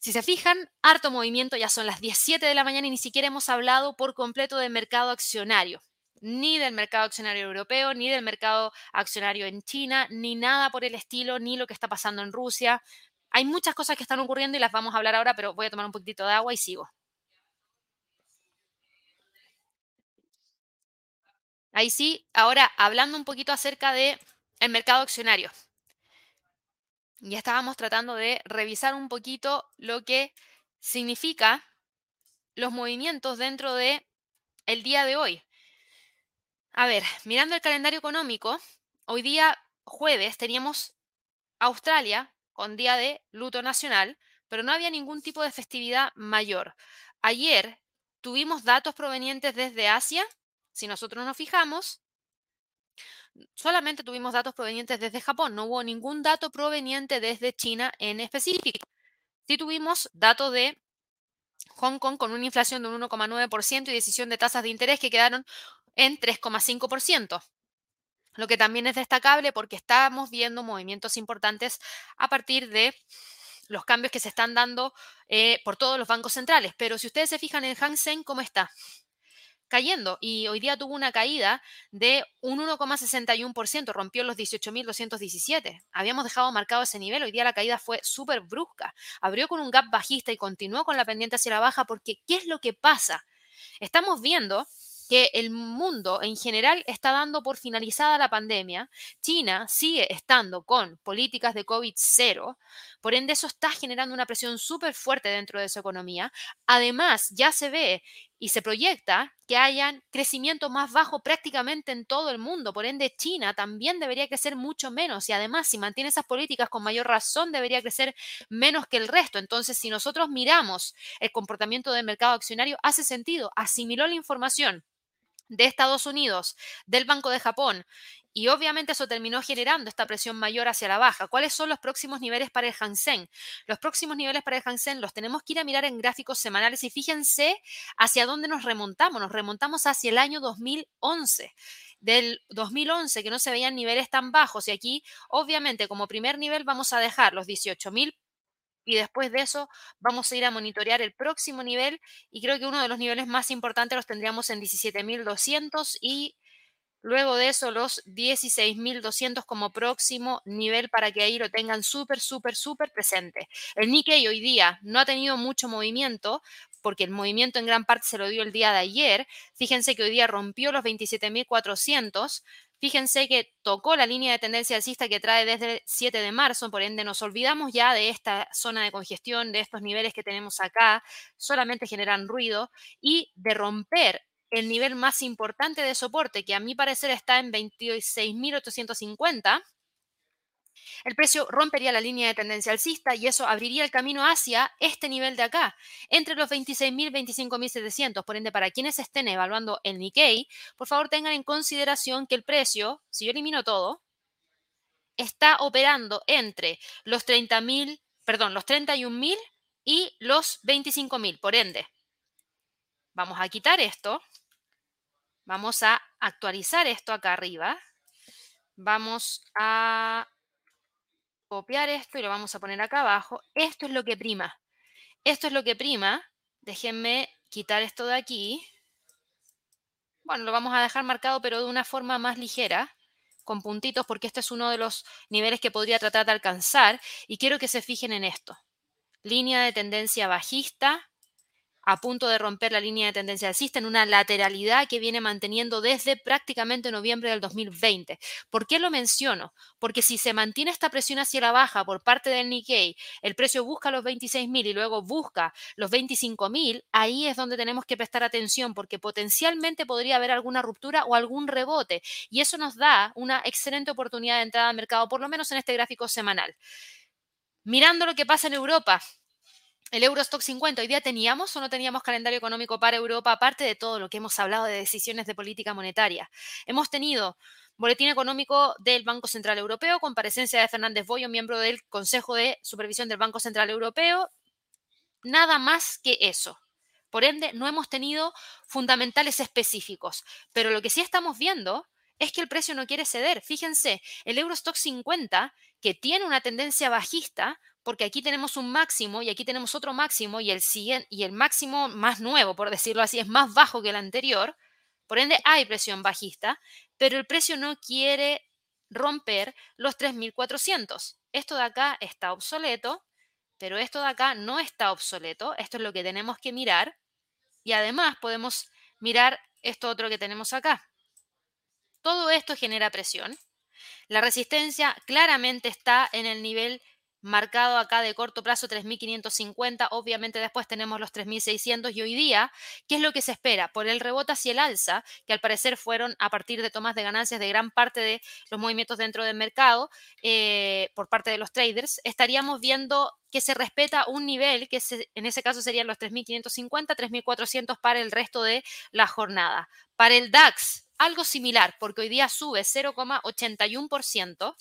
Si se fijan, harto movimiento, ya son las 17 de la mañana y ni siquiera hemos hablado por completo del mercado accionario ni del mercado accionario europeo, ni del mercado accionario en China, ni nada por el estilo, ni lo que está pasando en Rusia. Hay muchas cosas que están ocurriendo y las vamos a hablar ahora, pero voy a tomar un poquitito de agua y sigo. Ahí sí, ahora hablando un poquito acerca del el mercado accionario. Ya estábamos tratando de revisar un poquito lo que significa los movimientos dentro de el día de hoy. A ver, mirando el calendario económico, hoy día jueves teníamos Australia con día de luto nacional, pero no había ningún tipo de festividad mayor. Ayer tuvimos datos provenientes desde Asia, si nosotros nos fijamos, solamente tuvimos datos provenientes desde Japón, no hubo ningún dato proveniente desde China en específico. Sí tuvimos datos de Hong Kong con una inflación de un 1,9% y decisión de tasas de interés que quedaron en 3,5%, lo que también es destacable porque estamos viendo movimientos importantes a partir de los cambios que se están dando eh, por todos los bancos centrales. Pero si ustedes se fijan en Hang Seng, ¿cómo está? Cayendo y hoy día tuvo una caída de un 1,61%, rompió los 18.217. Habíamos dejado marcado ese nivel, hoy día la caída fue súper brusca. Abrió con un gap bajista y continuó con la pendiente hacia la baja porque ¿qué es lo que pasa? Estamos viendo que el mundo en general está dando por finalizada la pandemia. China sigue estando con políticas de COVID cero, por ende eso está generando una presión súper fuerte dentro de su economía. Además, ya se ve y se proyecta que hayan crecimiento más bajo prácticamente en todo el mundo. Por ende, China también debería crecer mucho menos y además, si mantiene esas políticas con mayor razón, debería crecer menos que el resto. Entonces, si nosotros miramos el comportamiento del mercado accionario, hace sentido, asimiló la información de Estados Unidos, del Banco de Japón, y obviamente eso terminó generando esta presión mayor hacia la baja. ¿Cuáles son los próximos niveles para el Hansen? Los próximos niveles para el Hansen los tenemos que ir a mirar en gráficos semanales y fíjense hacia dónde nos remontamos. Nos remontamos hacia el año 2011 del 2011 que no se veían niveles tan bajos y aquí obviamente como primer nivel vamos a dejar los 18.000 y después de eso vamos a ir a monitorear el próximo nivel y creo que uno de los niveles más importantes los tendríamos en 17.200 y luego de eso los 16.200 como próximo nivel para que ahí lo tengan súper, súper, súper presente. El Nikkei hoy día no ha tenido mucho movimiento porque el movimiento en gran parte se lo dio el día de ayer. Fíjense que hoy día rompió los 27.400, Fíjense que tocó la línea de tendencia alcista que trae desde el 7 de marzo, por ende nos olvidamos ya de esta zona de congestión, de estos niveles que tenemos acá, solamente generan ruido y de romper el nivel más importante de soporte, que a mi parecer está en 26.850 el precio rompería la línea de tendencia alcista y eso abriría el camino hacia este nivel de acá, entre los 26.000 y 25.700. Por ende, para quienes estén evaluando el Nikkei, por favor tengan en consideración que el precio, si yo elimino todo, está operando entre los 30.000, perdón, los 31.000 y los 25.000. Por ende, vamos a quitar esto, vamos a actualizar esto acá arriba, vamos a copiar esto y lo vamos a poner acá abajo. Esto es lo que prima. Esto es lo que prima. Déjenme quitar esto de aquí. Bueno, lo vamos a dejar marcado, pero de una forma más ligera. con puntitos porque este es uno de los niveles que podría tratar de alcanzar y quiero que se fijen en esto. Línea de tendencia bajista, a punto de romper la línea de tendencia alcista en una lateralidad que viene manteniendo desde prácticamente noviembre del 2020. ¿Por qué lo menciono? Porque si se mantiene esta presión hacia la baja por parte del Nikkei, el precio busca los 26.000 y luego busca los 25.000, ahí es donde tenemos que prestar atención porque potencialmente podría haber alguna ruptura o algún rebote y eso nos da una excelente oportunidad de entrada al mercado, por lo menos en este gráfico semanal. Mirando lo que pasa en Europa, el Eurostock 50. Hoy día teníamos o no teníamos calendario económico para Europa, aparte de todo lo que hemos hablado de decisiones de política monetaria. Hemos tenido boletín económico del Banco Central Europeo, comparecencia de Fernández Boyo, miembro del Consejo de Supervisión del Banco Central Europeo. Nada más que eso. Por ende, no hemos tenido fundamentales específicos, pero lo que sí estamos viendo es que el precio no quiere ceder. Fíjense, el Eurostock 50, que tiene una tendencia bajista, porque aquí tenemos un máximo y aquí tenemos otro máximo y el, siguiente, y el máximo más nuevo, por decirlo así, es más bajo que el anterior. Por ende, hay presión bajista, pero el precio no quiere romper los 3.400. Esto de acá está obsoleto, pero esto de acá no está obsoleto. Esto es lo que tenemos que mirar. Y además podemos mirar esto otro que tenemos acá. Todo esto genera presión. La resistencia claramente está en el nivel marcado acá de corto plazo 3.550, obviamente después tenemos los 3.600 y hoy día, ¿qué es lo que se espera? Por el rebote hacia el alza, que al parecer fueron a partir de tomas de ganancias de gran parte de los movimientos dentro del mercado eh, por parte de los traders, estaríamos viendo que se respeta un nivel que en ese caso serían los 3.550, 3.400 para el resto de la jornada. Para el DAX, algo similar, porque hoy día sube 0,81%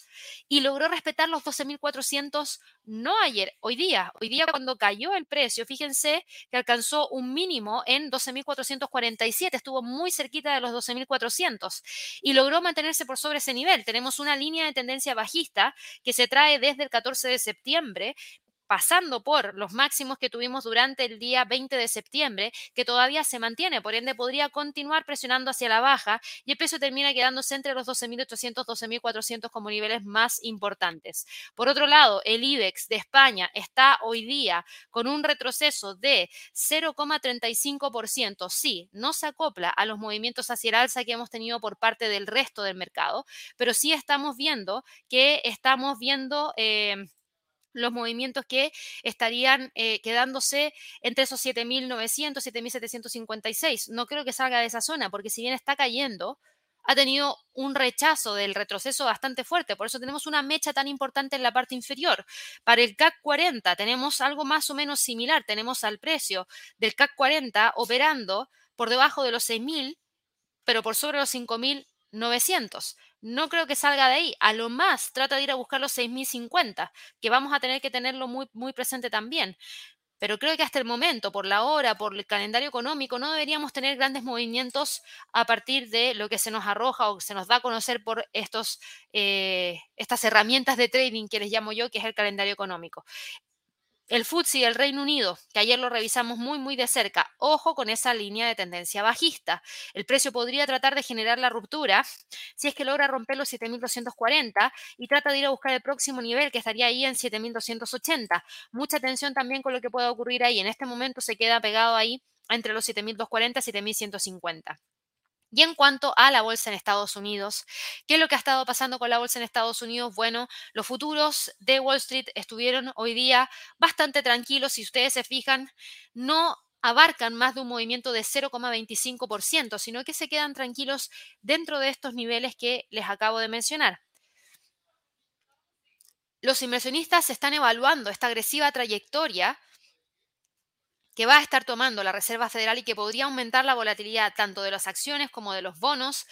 y logró respetar los 12.400 no ayer, hoy día. Hoy día cuando cayó el precio, fíjense que alcanzó un mínimo en 12.447, estuvo muy cerquita de los 12.400 y logró mantenerse por sobre ese nivel. Tenemos una línea de tendencia bajista que se trae desde el 14 de septiembre pasando por los máximos que tuvimos durante el día 20 de septiembre, que todavía se mantiene, por ende podría continuar presionando hacia la baja y el precio termina quedándose entre los 12.800, 12.400 como niveles más importantes. Por otro lado, el IBEX de España está hoy día con un retroceso de 0,35%. Sí, no se acopla a los movimientos hacia el alza que hemos tenido por parte del resto del mercado, pero sí estamos viendo que estamos viendo... Eh, los movimientos que estarían eh, quedándose entre esos 7.900, 7.756. No creo que salga de esa zona, porque si bien está cayendo, ha tenido un rechazo del retroceso bastante fuerte. Por eso tenemos una mecha tan importante en la parte inferior. Para el CAC 40 tenemos algo más o menos similar. Tenemos al precio del CAC 40 operando por debajo de los 6.000, pero por sobre los 5.900 no creo que salga de ahí. A lo más trata de ir a buscar los 6.050, que vamos a tener que tenerlo muy, muy presente también. Pero creo que hasta el momento, por la hora, por el calendario económico, no deberíamos tener grandes movimientos a partir de lo que se nos arroja o se nos da a conocer por estos, eh, estas herramientas de trading que les llamo yo, que es el calendario económico. El FTSE del Reino Unido, que ayer lo revisamos muy, muy de cerca, ojo con esa línea de tendencia bajista. El precio podría tratar de generar la ruptura si es que logra romper los 7.240 y trata de ir a buscar el próximo nivel que estaría ahí en 7.280. Mucha atención también con lo que pueda ocurrir ahí. En este momento se queda pegado ahí entre los 7.240 y 7.150. Y en cuanto a la bolsa en Estados Unidos, ¿qué es lo que ha estado pasando con la bolsa en Estados Unidos? Bueno, los futuros de Wall Street estuvieron hoy día bastante tranquilos. Si ustedes se fijan, no abarcan más de un movimiento de 0,25%, sino que se quedan tranquilos dentro de estos niveles que les acabo de mencionar. Los inversionistas están evaluando esta agresiva trayectoria que va a estar tomando la Reserva Federal y que podría aumentar la volatilidad tanto de las acciones como de los bonos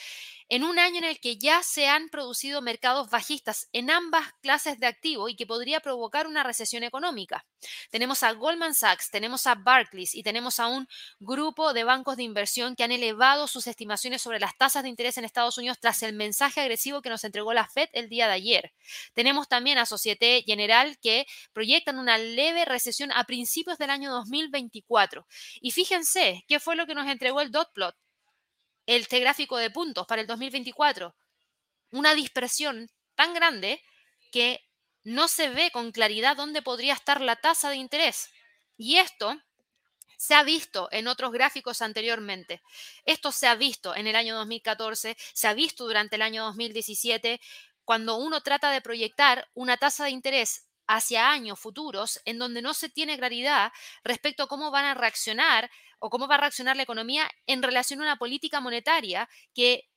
en un año en el que ya se han producido mercados bajistas en ambas clases de activo y que podría provocar una recesión económica. Tenemos a Goldman Sachs, tenemos a Barclays y tenemos a un grupo de bancos de inversión que han elevado sus estimaciones sobre las tasas de interés en Estados Unidos tras el mensaje agresivo que nos entregó la Fed el día de ayer. Tenemos también a Societe General que proyectan una leve recesión a principios del año 2024. Y fíjense, ¿qué fue lo que nos entregó el dot plot? Este gráfico de puntos para el 2024. una dispersión tan grande que no se ve con claridad dónde podría estar la tasa de interés. Y esto se ha visto en otros gráficos anteriormente. Esto se ha visto en el año 2014, se ha visto durante el año 2017, cuando uno trata de proyectar una tasa de interés hacia años futuros en donde no se tiene claridad respecto a cómo van a reaccionar o cómo va a reaccionar la economía en relación a una política monetaria que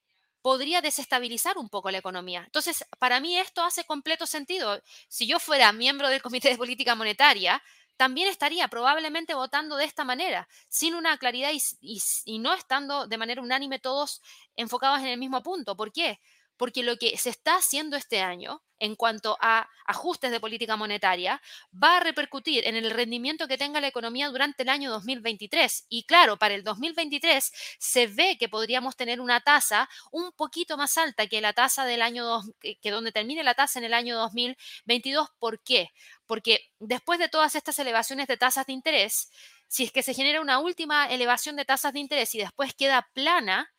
podría desestabilizar un poco la economía. Entonces, para mí esto hace completo sentido. Si yo fuera miembro del Comité de Política Monetaria, también estaría probablemente votando de esta manera, sin una claridad y, no estando de manera unánime todos enfocados en el mismo punto. ¿Por qué? Porque lo que se está haciendo este año en cuanto a ajustes de política monetaria va a repercutir en el rendimiento que tenga la economía durante el año 2023. Y claro, para el 2023 se ve que podríamos tener una tasa un poquito más alta que la tasa del año, que donde termine la tasa en el año 2022. ¿Por qué? Porque después de todas estas elevaciones de tasas de interés, si es que se genera una última elevación de tasas de interés y después queda plana,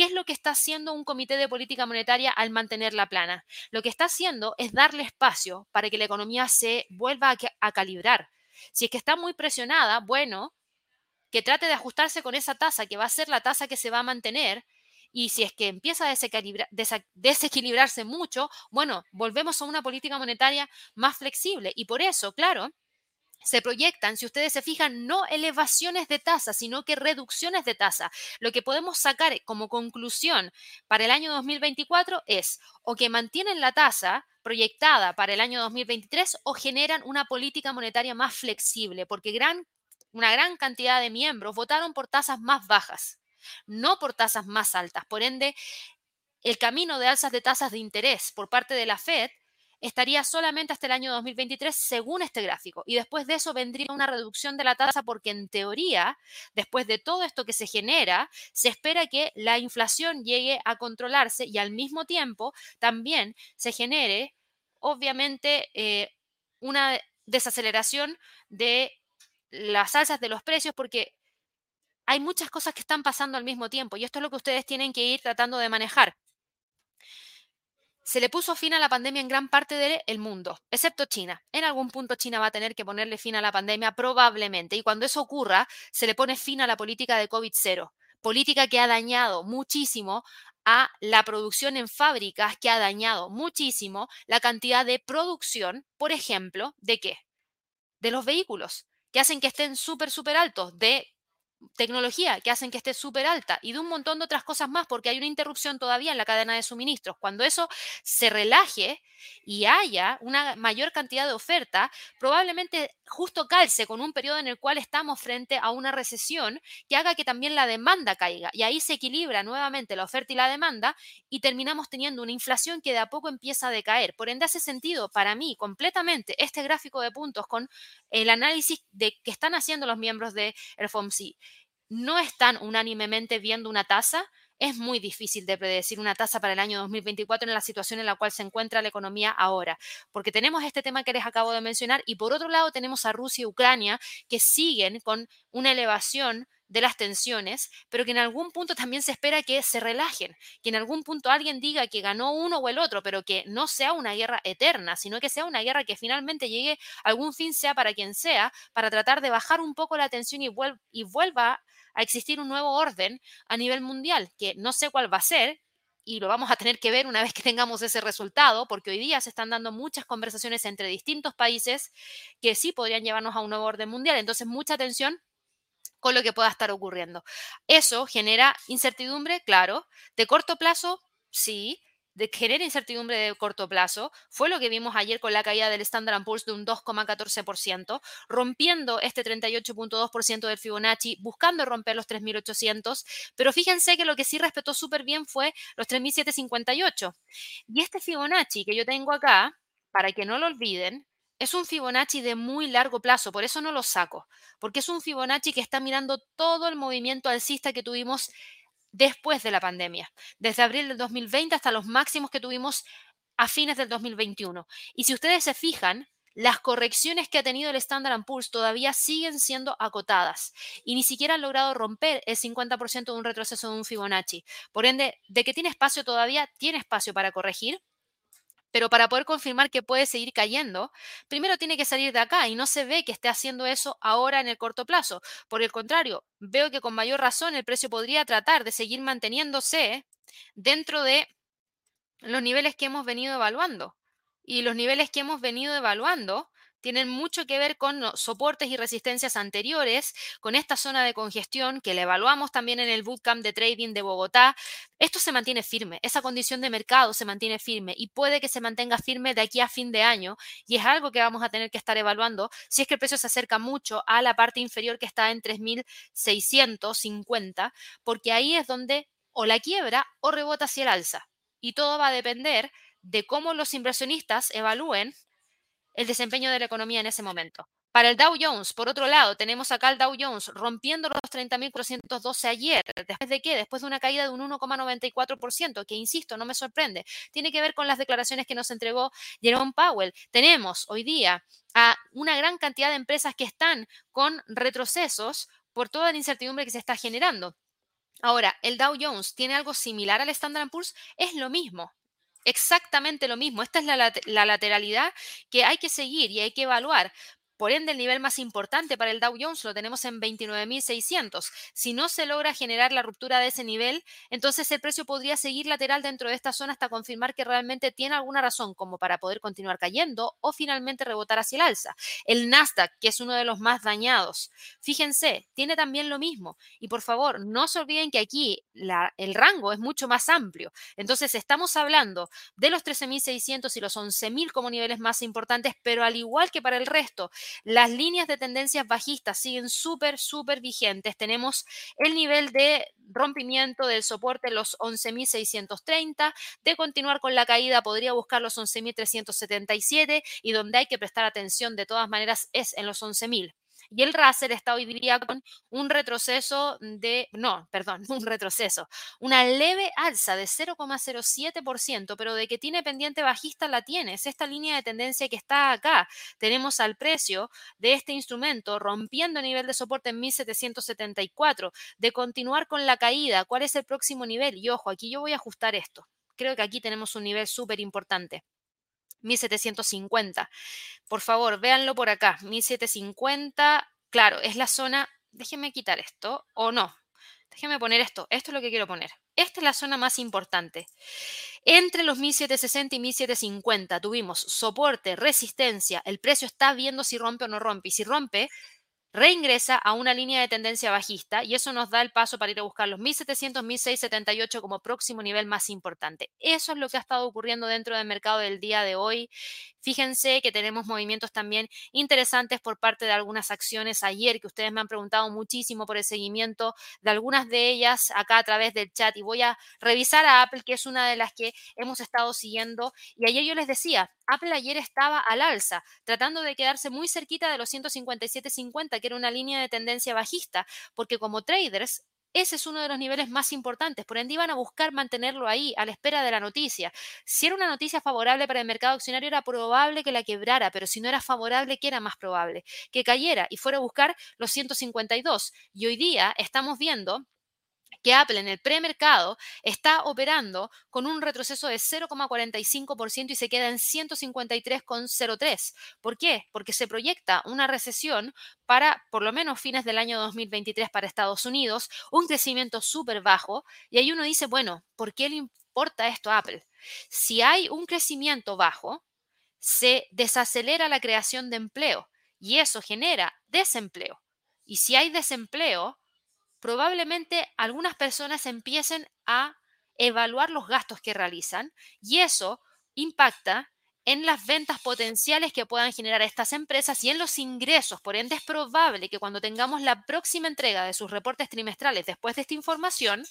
¿Qué es lo que está haciendo un comité de política monetaria al mantenerla plana? Lo que está haciendo es darle espacio para que la economía se vuelva a, calibrar. Si es que está muy presionada, bueno, que trate de ajustarse con esa tasa, que va a ser la tasa que se va a mantener. Y si es que empieza a desequilibrarse mucho, bueno, volvemos a una política monetaria más flexible. Y por eso, claro, se proyectan, si ustedes se fijan, no elevaciones de tasa, sino que reducciones de tasa. Lo que podemos sacar como conclusión para el año 2024 es o que mantienen la tasa proyectada para el año 2023 o generan una política monetaria más flexible, porque gran, una gran cantidad de miembros votaron por tasas más bajas, no por tasas más altas. Por ende, el camino de alzas de tasas de interés por parte de la Fed estaría solamente hasta el año 2023 según este gráfico. Y después de eso vendría una reducción de la tasa porque en teoría, después de todo esto que se genera, se espera que la inflación llegue a controlarse y al mismo tiempo también se genere, obviamente, eh, una desaceleración de las alzas de los precios porque hay muchas cosas que están pasando al mismo tiempo y esto es lo que ustedes tienen que ir tratando de manejar se le puso fin a la pandemia en gran parte del mundo, excepto China. En algún punto China va a tener que ponerle fin a la pandemia probablemente. Y cuando eso ocurra, se le pone fin a la política de COVID-0, política que ha dañado muchísimo a la producción en fábricas, que ha dañado muchísimo la cantidad de producción, por ejemplo, ¿de qué? De los vehículos, que hacen que estén súper, súper altos, de tecnología que hacen que esté súper alta y de un montón de otras cosas más porque hay una interrupción todavía en la cadena de suministros. Cuando eso se relaje y haya una mayor cantidad de oferta, probablemente justo calce con un periodo en el cual estamos frente a una recesión que haga que también la demanda caiga y ahí se equilibra nuevamente la oferta y la demanda y terminamos teniendo una inflación que de a poco empieza a decaer. Por ende, hace sentido para mí completamente este gráfico de puntos con el análisis de que están haciendo los miembros del de FOMC no están unánimemente viendo una tasa, es muy difícil de predecir una tasa para el año 2024 en la situación en la cual se encuentra la economía ahora, porque tenemos este tema que les acabo de mencionar y por otro lado tenemos a Rusia y Ucrania que siguen con una elevación de las tensiones, pero que en algún punto también se espera que se relajen, que en algún punto alguien diga que ganó uno o el otro, pero que no sea una guerra eterna, sino que sea una guerra que finalmente llegue a algún fin, sea para quien sea, para tratar de bajar un poco la tensión y, y vuelva a existir un nuevo orden a nivel mundial, que no sé cuál va a ser, y lo vamos a tener que ver una vez que tengamos ese resultado, porque hoy día se están dando muchas conversaciones entre distintos países que sí podrían llevarnos a un nuevo orden mundial. Entonces, mucha atención con lo que pueda estar ocurriendo. Eso genera incertidumbre, claro. De corto plazo, sí, de genera incertidumbre de corto plazo fue lo que vimos ayer con la caída del Standard Poor's de un 2,14%, rompiendo este 38.2% del Fibonacci, buscando romper los 3.800, pero fíjense que lo que sí respetó súper bien fue los 3.758. Y este Fibonacci que yo tengo acá, para que no lo olviden, es un Fibonacci de muy largo plazo, por eso no lo saco, porque es un Fibonacci que está mirando todo el movimiento alcista que tuvimos después de la pandemia, desde abril del 2020 hasta los máximos que tuvimos a fines del 2021. Y si ustedes se fijan, las correcciones que ha tenido el Standard Poor's todavía siguen siendo acotadas y ni siquiera han logrado romper el 50% de un retroceso de un Fibonacci. Por ende, de que tiene espacio todavía, tiene espacio para corregir, pero para poder confirmar que puede seguir cayendo, primero tiene que salir de acá y no se ve que esté haciendo eso ahora en el corto plazo. Por el contrario, veo que con mayor razón el precio podría tratar de seguir manteniéndose dentro de los niveles que hemos venido evaluando. Y los niveles que hemos venido evaluando tienen mucho que ver con soportes y resistencias anteriores, con esta zona de congestión que la evaluamos también en el bootcamp de trading de Bogotá. Esto se mantiene firme, esa condición de mercado se mantiene firme y puede que se mantenga firme de aquí a fin de año y es algo que vamos a tener que estar evaluando si es que el precio se acerca mucho a la parte inferior que está en 3.650, porque ahí es donde o la quiebra o rebota hacia el alza. Y todo va a depender de cómo los inversionistas evalúen el desempeño de la economía en ese momento. Para el Dow Jones, por otro lado, tenemos acá el Dow Jones rompiendo los 30.412 ayer. ¿Después de qué? Después de una caída de un 1,94%, que insisto, no me sorprende. Tiene que ver con las declaraciones que nos entregó Jerome Powell. Tenemos hoy día a una gran cantidad de empresas que están con retrocesos por toda la incertidumbre que se está generando. Ahora, el Dow Jones tiene algo similar al Standard Poor's, es lo mismo exactamente lo mismo. Esta es la, lateralidad que hay que seguir y hay que evaluar. Por ende, el nivel más importante para el Dow Jones lo tenemos en 29.600. Si no se logra generar la ruptura de ese nivel, entonces el precio podría seguir lateral dentro de esta zona hasta confirmar que realmente tiene alguna razón como para poder continuar cayendo o finalmente rebotar hacia el alza. El Nasdaq, que es uno de los más dañados, fíjense, tiene también lo mismo. Y por favor, no se olviden que aquí el rango es mucho más amplio. Entonces, estamos hablando de los 13.600 y los 11.000 como niveles más importantes, pero al igual que para el resto, las líneas de tendencias bajistas siguen súper, súper vigentes. Tenemos el nivel de rompimiento del soporte los 11.630. De continuar con la caída, podría buscar los 11.377 y donde hay que prestar atención de todas maneras es en los 11.000. Y el Russell está hoy día con un retroceso de, no, perdón, un retroceso, una leve alza de 0,07%, pero de que tiene pendiente bajista la tiene. Es esta línea de tendencia que está acá. Tenemos al precio de este instrumento rompiendo el nivel de soporte en 1774, de continuar con la caída. ¿Cuál es el próximo nivel? Y ojo, aquí yo voy a ajustar esto. Creo que aquí tenemos un nivel súper importante. 1750. Por favor, véanlo por acá. 1750, claro, es la zona. Déjenme quitar esto, o no. Déjenme poner esto. Esto es lo que quiero poner. Esta es la zona más importante. Entre los 1760 y 1750 tuvimos soporte, resistencia. El precio está viendo si rompe o no rompe. Y si rompe, reingresa a una línea de tendencia bajista y eso nos da el paso para ir a buscar los 1700, 1678 como próximo nivel más importante. Eso es lo que ha estado ocurriendo dentro del mercado del día de hoy. Fíjense que tenemos movimientos también interesantes por parte de algunas acciones ayer que ustedes me han preguntado muchísimo por el seguimiento de algunas de ellas acá a través del chat y voy a revisar a Apple que es una de las que hemos estado siguiendo y ayer yo les decía, Apple ayer estaba al alza, tratando de quedarse muy cerquita de los 157.50, que era una línea de tendencia bajista, porque como traders ese es uno de los niveles más importantes, por ende iban a buscar mantenerlo ahí, a la espera de la noticia. Si era una noticia favorable para el mercado accionario, era probable que la quebrara, pero si no era favorable, ¿qué era más probable? Que cayera y fuera a buscar los 152. Y hoy día estamos viendo que Apple en el premercado está operando con un retroceso de 0,45% y se queda en 153,03. ¿Por qué? Porque se proyecta una recesión para por lo menos fines del año 2023 para Estados Unidos, un crecimiento súper bajo, y ahí uno dice, bueno, ¿por qué le importa esto a Apple? Si hay un crecimiento bajo, se desacelera la creación de empleo y eso genera desempleo. Y si hay desempleo, probablemente algunas personas empiecen a evaluar los gastos que realizan y eso impacta en las ventas potenciales que puedan generar estas empresas y en los ingresos. Por ende, es probable que cuando tengamos la próxima entrega de sus reportes trimestrales después de esta información,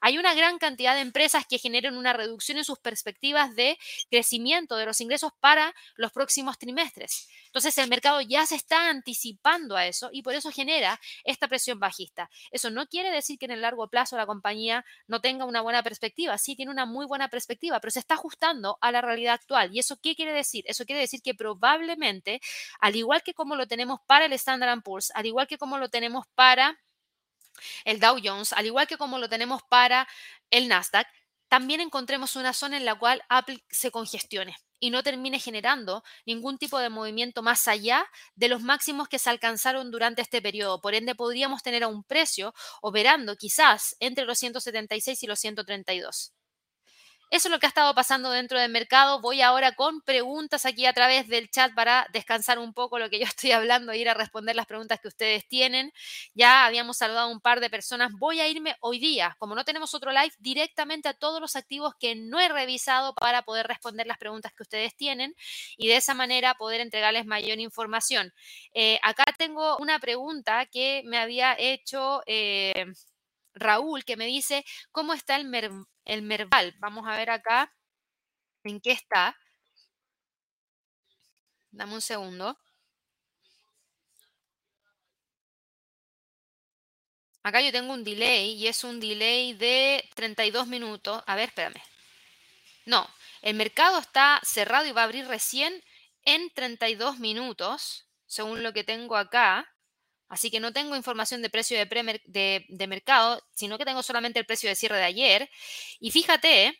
hay una gran cantidad de empresas que generen una reducción en sus perspectivas de crecimiento de los ingresos para los próximos trimestres. Entonces, el mercado ya se está anticipando a eso y por eso genera esta presión bajista. Eso no quiere decir que en el largo plazo la compañía no tenga una buena perspectiva. Sí, tiene una muy buena perspectiva, pero se está ajustando a la realidad actual. ¿Y eso qué quiere decir? Eso quiere decir que probablemente, al igual que como lo tenemos para el Standard Poor's, al igual que como lo tenemos para el Dow Jones, al igual que como lo tenemos para el Nasdaq, también encontremos una zona en la cual Apple se congestione y no termine generando ningún tipo de movimiento más allá de los máximos que se alcanzaron durante este periodo. Por ende, podríamos tener a un precio operando quizás entre los 176 y los 132. Eso es lo que ha estado pasando dentro del mercado. Voy ahora con preguntas aquí a través del chat para descansar un poco lo que yo estoy hablando e ir a responder las preguntas que ustedes tienen. Ya habíamos saludado a un par de personas. Voy a irme hoy día, como no tenemos otro live, directamente a todos los activos que no he revisado para poder responder las preguntas que ustedes tienen y de esa manera poder entregarles mayor información. Eh, acá tengo una pregunta que me había hecho... Eh, Raúl que me dice cómo está el, el Merval. Vamos a ver acá en qué está. Dame un segundo. Acá yo tengo un delay y es un delay de 32 minutos. A ver, espérame. No, el mercado está cerrado y va a abrir recién en 32 minutos, según lo que tengo acá. Así que no tengo información de precio de, de, mercado, sino que tengo solamente el precio de cierre de ayer. Y fíjate,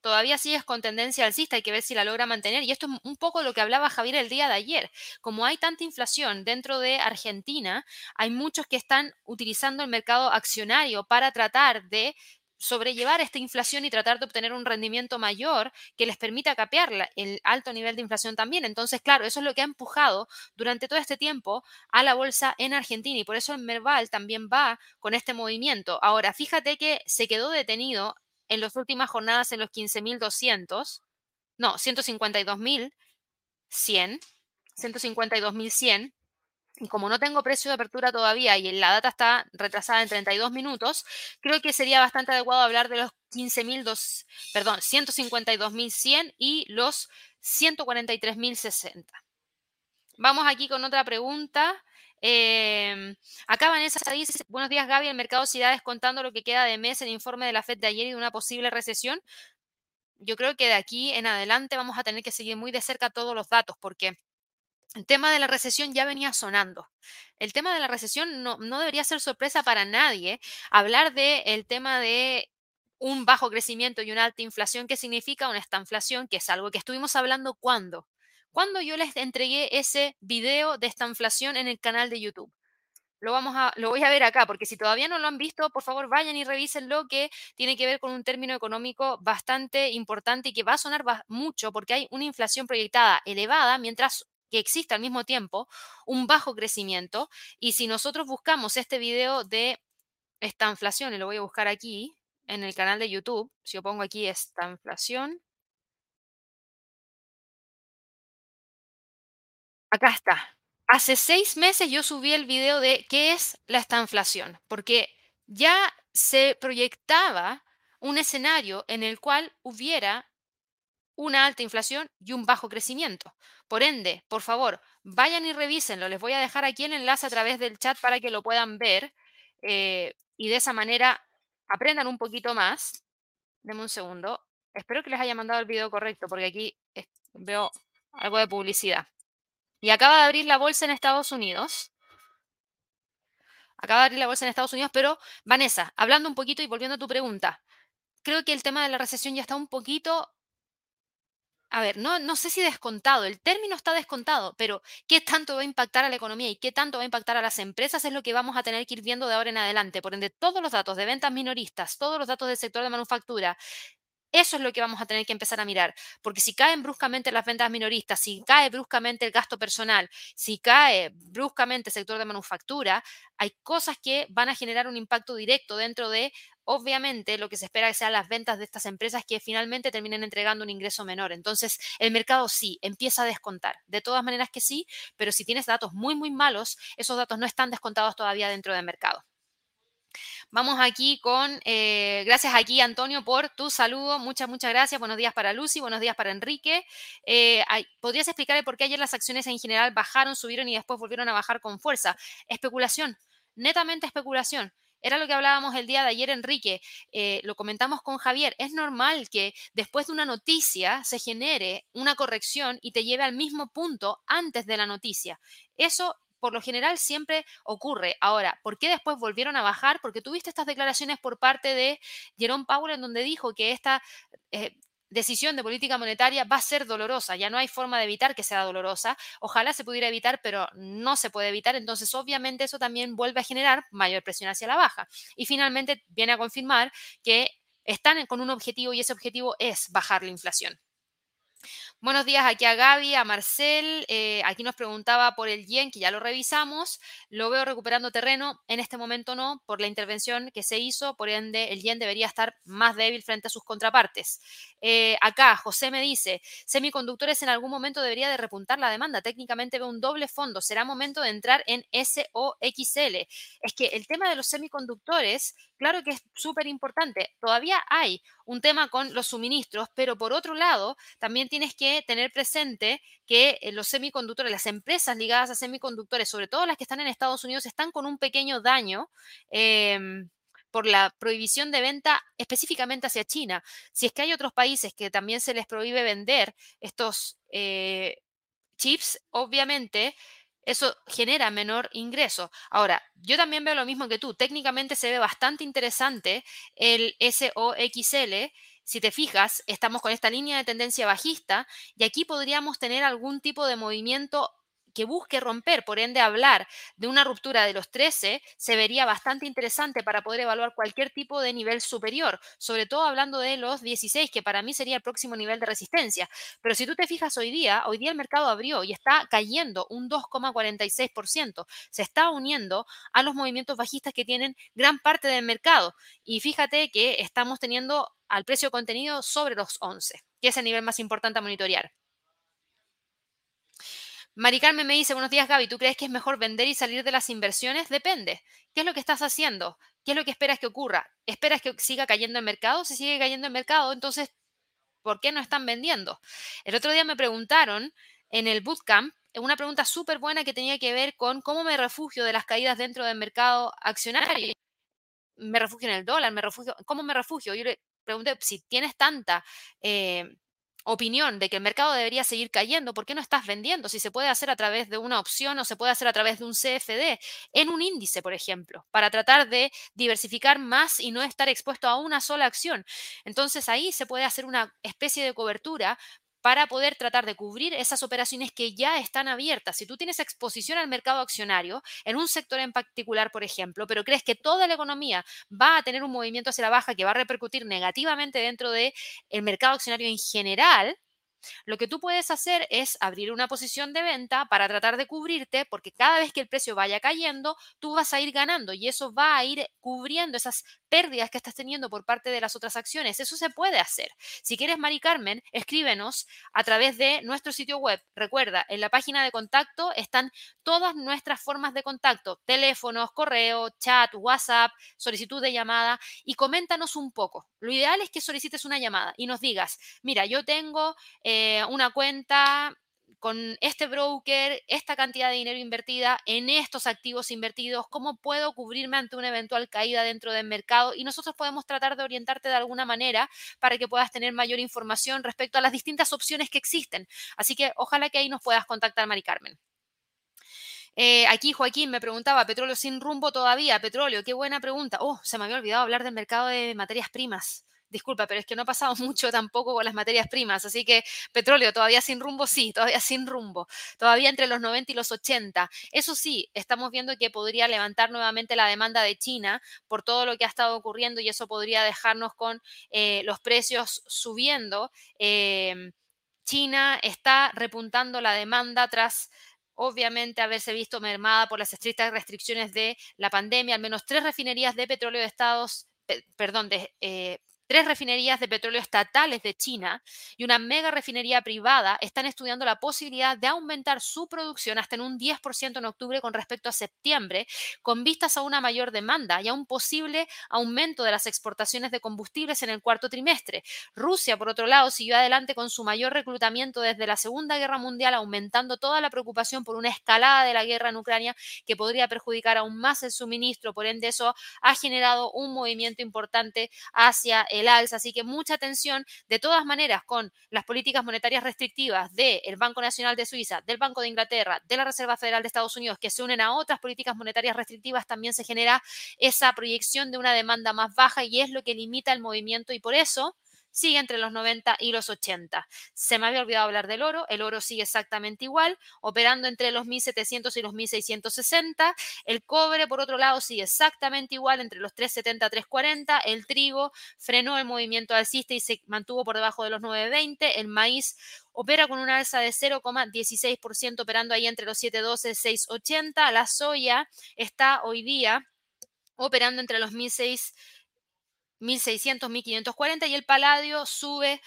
todavía sigues con tendencia alcista, hay que ver si la logra mantener. Y esto es un poco lo que hablaba Javier el día de ayer. Como hay tanta inflación dentro de Argentina, hay muchos que están utilizando el mercado accionario para tratar de sobrellevar esta inflación y tratar de obtener un rendimiento mayor que les permita capear el alto nivel de inflación también. Entonces, claro, eso es lo que ha empujado durante todo este tiempo a la bolsa en Argentina y por eso el Merval también va con este movimiento. Ahora, fíjate que se quedó detenido en las últimas jornadas en los 15.200, no, 152.100, 152.100 y como no tengo precio de apertura todavía y la data está retrasada en 32 minutos, creo que sería bastante adecuado hablar de los 15.000, perdón, 152.100 y los 143.060. Vamos aquí con otra pregunta. Eh, acá Vanessa dice, buenos días Gaby, el mercado se irá descontando lo que queda de mes, el informe de la FED de ayer y de una posible recesión. Yo creo que de aquí en adelante vamos a tener que seguir muy de cerca todos los datos porque el tema de la recesión ya venía sonando. El tema de la recesión no, debería ser sorpresa para nadie. Hablar del tema de un bajo crecimiento y una alta inflación, ¿qué significa una estanflación? Que es algo que estuvimos hablando cuando. Cuando yo les entregué ese video de estanflación en el canal de YouTube lo, vamos a, lo voy a ver acá, porque si todavía no lo han visto, por favor vayan y revisen lo que tiene que ver con un término económico bastante importante y que va a sonar mucho porque hay una inflación proyectada elevada, mientras que existe al mismo tiempo un bajo crecimiento. Y si nosotros buscamos este video de esta inflación, y lo voy a buscar aquí en el canal de YouTube, si yo pongo aquí esta inflación, acá está. Hace seis meses yo subí el video de qué es la estanflación, porque ya se proyectaba un escenario en el cual hubiera una alta inflación y un bajo crecimiento. Por ende, por favor, vayan y revísenlo. Les voy a dejar aquí el enlace a través del chat para que lo puedan ver eh, y de esa manera aprendan un poquito más. Deme un segundo. Espero que les haya mandado el video correcto porque aquí veo algo de publicidad. Y acaba de abrir la bolsa en Estados Unidos. Acaba de abrir la bolsa en Estados Unidos, pero Vanessa, hablando un poquito y volviendo a tu pregunta, creo que el tema de la recesión ya está un poquito a ver, no, no sé si descontado, el término está descontado, pero qué tanto va a impactar a la economía y qué tanto va a impactar a las empresas es lo que vamos a tener que ir viendo de ahora en adelante. Por ende, todos los datos de ventas minoristas, todos los datos del sector de manufactura, eso es lo que vamos a tener que empezar a mirar, porque si caen bruscamente las ventas minoristas, si cae bruscamente el gasto personal, si cae bruscamente el sector de manufactura, hay cosas que van a generar un impacto directo dentro de, obviamente, lo que se espera que sean las ventas de estas empresas que finalmente terminen entregando un ingreso menor. Entonces, el mercado sí, empieza a descontar. De todas maneras que sí, pero si tienes datos muy, muy malos, esos datos no están descontados todavía dentro del mercado. Vamos aquí con, eh, gracias aquí Antonio por tu saludo, muchas, muchas gracias. Buenos días para Lucy, buenos días para Enrique. Eh, ¿Podrías explicar por qué ayer las acciones en general bajaron, subieron y después volvieron a bajar con fuerza? Especulación, netamente especulación. Era lo que hablábamos el día de ayer, Enrique. Eh, lo comentamos con Javier. Es normal que después de una noticia se genere una corrección y te lleve al mismo punto antes de la noticia. Eso por lo general siempre ocurre. Ahora, ¿por qué después volvieron a bajar? Porque tuviste estas declaraciones por parte de Jerome Powell en donde dijo que esta eh, decisión de política monetaria va a ser dolorosa, ya no hay forma de evitar que sea dolorosa, ojalá se pudiera evitar, pero no se puede evitar, entonces obviamente eso también vuelve a generar mayor presión hacia la baja. Y finalmente viene a confirmar que están con un objetivo y ese objetivo es bajar la inflación. Buenos días aquí a Gaby, a Marcel. Eh, aquí nos preguntaba por el yen, que ya lo revisamos. Lo veo recuperando terreno. En este momento no, por la intervención que se hizo. Por ende, el yen debería estar más débil frente a sus contrapartes. Eh, acá, José me dice, semiconductores en algún momento debería de repuntar la demanda. Técnicamente ve un doble fondo. Será momento de entrar en SOXL. Es que el tema de los semiconductores, claro que es súper importante. Todavía hay un tema con los suministros, pero por otro lado, también tienes que tener presente que eh, los semiconductores, las empresas ligadas a semiconductores, sobre todo las que están en Estados Unidos, están con un pequeño daño. Em, por la prohibición de venta específicamente hacia China. Si es que hay otros países que también se les prohíbe vender estos eh, chips, obviamente eso genera menor ingreso. Ahora, yo también veo lo mismo que tú. Técnicamente se ve bastante interesante el SOXL si te fijas, estamos con esta línea de tendencia bajista y aquí podríamos tener algún tipo de movimiento que busque romper, por ende hablar de una ruptura de los 13 se vería bastante interesante para poder evaluar cualquier tipo de nivel superior, sobre todo hablando de los 16, que para mí sería el próximo nivel de resistencia. Pero si tú te fijas hoy día, hoy día el mercado abrió y está cayendo un 2,46%, se está uniendo a los movimientos bajistas que tienen gran parte del mercado. Y fíjate que estamos teniendo al precio contenido sobre los 11, que es el nivel más importante a monitorear. Mari Carmen me dice, buenos días Gaby, ¿tú crees que es mejor vender y salir de las inversiones? Depende. ¿Qué es lo que estás haciendo? ¿Qué es lo que esperas que ocurra? ¿Esperas que siga cayendo el mercado? Si sigue cayendo el mercado, entonces, ¿por qué no están vendiendo? El otro día me preguntaron en el bootcamp una pregunta súper buena que tenía que ver con cómo me refugio de las caídas dentro del mercado accionario. Me refugio en el dólar, me refugio, ¿cómo me refugio? Yo le pregunté, si tienes tanta... Eh, opinión de que el mercado debería seguir cayendo, ¿por qué no estás vendiendo? Si se puede hacer a través de una opción o se puede hacer a través de un CFD en un índice, por ejemplo, para tratar de diversificar más y no estar expuesto a una sola acción. Entonces ahí se puede hacer una especie de cobertura para poder tratar de cubrir esas operaciones que ya están abiertas. Si tú tienes exposición al mercado accionario en un sector en particular, por ejemplo, pero crees que toda la economía va a tener un movimiento hacia la baja que va a repercutir negativamente dentro del el mercado accionario en general, lo que tú puedes hacer es abrir una posición de venta para tratar de cubrirte, porque cada vez que el precio vaya cayendo, tú vas a ir ganando y eso va a ir cubriendo esas pérdidas que estás teniendo por parte de las otras acciones. Eso se puede hacer. Si quieres, Mari Carmen, escríbenos a través de nuestro sitio web. Recuerda, en la página de contacto están todas nuestras formas de contacto, teléfonos, correo, chat, WhatsApp, solicitud de llamada y coméntanos un poco. Lo ideal es que solicites una llamada y nos digas, mira, yo tengo... una cuenta con este broker, esta cantidad de dinero invertida en estos activos invertidos, cómo puedo cubrirme ante una eventual caída dentro del mercado y nosotros podemos tratar de orientarte de alguna manera para que puedas tener mayor información respecto a las distintas opciones que existen. Así que ojalá que ahí nos puedas contactar, Mari Carmen. Eh, aquí Joaquín me preguntaba, petróleo sin rumbo todavía, petróleo, qué buena pregunta. Oh, se me había olvidado hablar del mercado de materias primas disculpa, pero es que no ha pasado mucho tampoco con las materias primas, así que petróleo todavía sin rumbo, sí, todavía sin rumbo, todavía entre los 90 y los 80. Eso sí, estamos viendo que podría levantar nuevamente la demanda de China por todo lo que ha estado ocurriendo y eso podría dejarnos con eh, los precios subiendo. Em, China está repuntando la demanda tras obviamente haberse visto mermada por las estrictas restricciones de la pandemia. Al menos tres refinerías de petróleo de Estados, perdón, de eh, Tres refinerías de petróleo estatales de China y una mega refinería privada están estudiando la posibilidad de aumentar su producción hasta en un 10% en octubre con respecto a septiembre, con vistas a una mayor demanda y a un posible aumento de las exportaciones de combustibles en el cuarto trimestre. Rusia, por otro lado, siguió adelante con su mayor reclutamiento desde la Segunda Guerra Mundial, aumentando toda la preocupación por una escalada de la guerra en Ucrania que podría perjudicar aún más el suministro. Por ende, eso ha generado un movimiento importante hacia el alza. Así que mucha atención, de todas maneras, con las políticas monetarias restrictivas del Banco Nacional de Suiza, del Banco de Inglaterra, de la Reserva Federal de Estados Unidos, que se unen a otras políticas monetarias restrictivas, también se genera esa proyección de una demanda más baja y es lo que limita el movimiento y por eso sigue entre los 90 y los 80. Se me había olvidado hablar del oro, el oro sigue exactamente igual, operando entre los 1700 y los 1660. El cobre, por otro lado, sigue exactamente igual, entre los 370 y 340. El trigo frenó el movimiento alcista y se mantuvo por debajo de los 920. El maíz opera con una alza de 0,16%, operando ahí entre los 712 y 680. La soya está hoy día operando entre los 1600 1600, 1540 y el paladio sube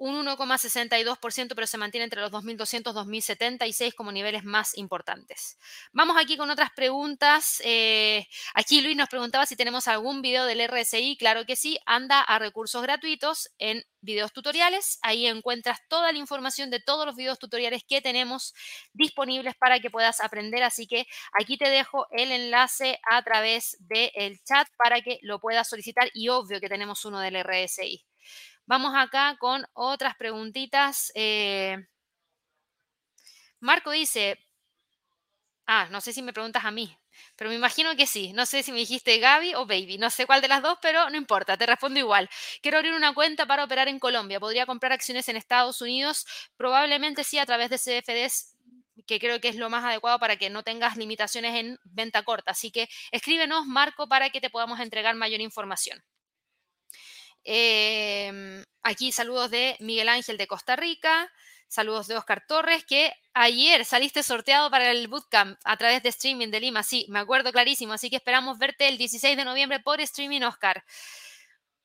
un 1,62%, pero se mantiene entre los 2.200 2.076 como niveles más importantes. Vamos aquí con otras preguntas. Eh, aquí Luis nos preguntaba si tenemos algún video del RSI. Claro que sí, anda a recursos gratuitos en videos tutoriales. Ahí encuentras toda la información de todos los videos tutoriales que tenemos disponibles para que puedas aprender. Así que aquí te dejo el enlace a través del chat para que lo puedas solicitar y obvio que tenemos uno del RSI. Vamos acá con otras preguntitas. Eh, Marco dice, ah, no sé si me preguntas a mí, pero me imagino que sí. No sé si me dijiste Gaby o Baby, no sé cuál de las dos, pero no importa, te respondo igual. Quiero abrir una cuenta para operar en Colombia. ¿Podría comprar acciones en Estados Unidos? Probablemente sí a través de CFDs que creo que es lo más adecuado para que no tengas limitaciones en venta corta. Así que escríbenos, Marco, para que te podamos entregar mayor información. Em, aquí saludos de Miguel Ángel de Costa Rica, saludos de Oscar Torres, que ayer saliste sorteado para el bootcamp a través de streaming de Lima. Sí, me acuerdo clarísimo, así que esperamos verte el 16 de noviembre por streaming, Oscar.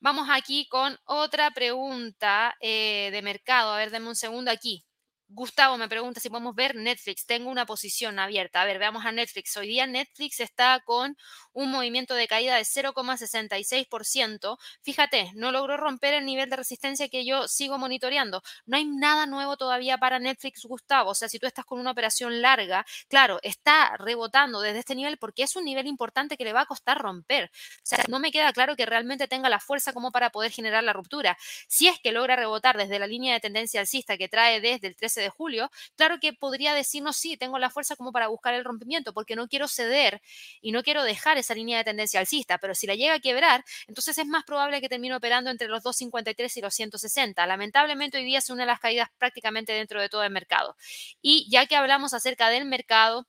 Vamos aquí con otra pregunta eh, de mercado. A ver, denme un segundo aquí. Gustavo me pregunta si podemos ver Netflix. Tengo una posición abierta. A ver, veamos a Netflix. Hoy día Netflix está con un movimiento de caída de 0,66%. Fíjate, no logró romper el nivel de resistencia que yo sigo monitoreando. No hay nada nuevo todavía para Netflix, Gustavo. O sea, si tú estás con una operación larga, claro, está rebotando desde este nivel porque es un nivel importante que le va a costar romper. O sea, no me queda claro que realmente tenga la fuerza como para poder generar la ruptura. Si es que logra rebotar desde la línea de tendencia alcista que trae desde el 13 de julio, claro que podría decirnos, sí, tengo la fuerza como para buscar el rompimiento, porque no quiero ceder y no quiero dejar esa línea de tendencia alcista, pero si la llega a quebrar, entonces es más probable que termine operando entre los 253 y los 160. Lamentablemente hoy día es una de las caídas prácticamente dentro de todo el mercado. Y ya que hablamos acerca del mercado,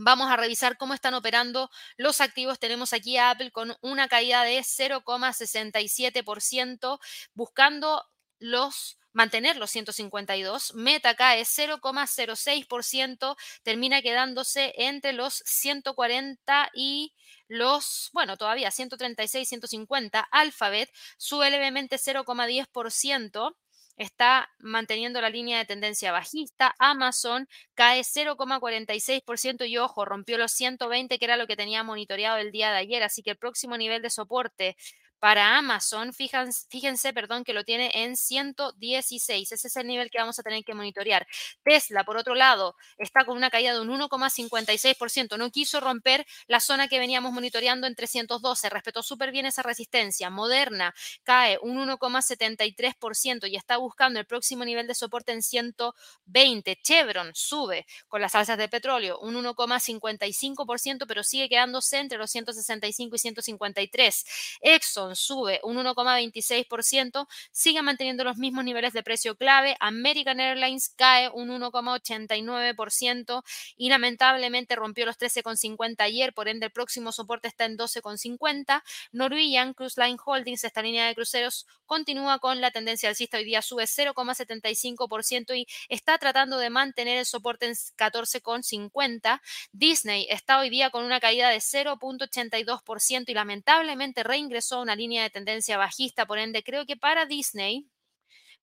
Vamos a revisar cómo están operando los activos. Tenemos aquí a Apple con una caída de 0,67%, buscando los mantener los 152. Meta cae 0,06%, termina quedándose entre los 140 y los, bueno, todavía 136, 150. Alphabet sube levemente 0,10% está manteniendo la línea de tendencia bajista. Amazon cae 0,46% y ojo, rompió los 120 que era lo que tenía monitoreado el día de ayer. Así que el próximo nivel de soporte para Amazon, fíjense, perdón, que lo tiene en 116. Ese es el nivel que vamos a tener que monitorear. Tesla, por otro lado, está con una caída de un 1,56%. No quiso romper la zona que veníamos monitoreando en 312. Respetó súper bien esa resistencia. Moderna cae un 1,73% y está buscando el próximo nivel de soporte en 120. Chevron sube con las alzas de petróleo un 1,55%, pero sigue quedándose entre los 165 y 153. Exxon sube un 1,26%, sigue manteniendo los mismos niveles de precio clave. American Airlines cae un 1,89% y lamentablemente rompió los 13,50 ayer, por ende el próximo soporte está en 12,50. Norwegian Cruise Line Holdings, esta línea de cruceros, continúa con la tendencia alcista. Hoy día sube 0,75% y está tratando de mantener el soporte en 14,50. Disney está hoy día con una caída de 0,82% y lamentablemente reingresó a una línea de tendencia bajista, por ende creo que para Disney,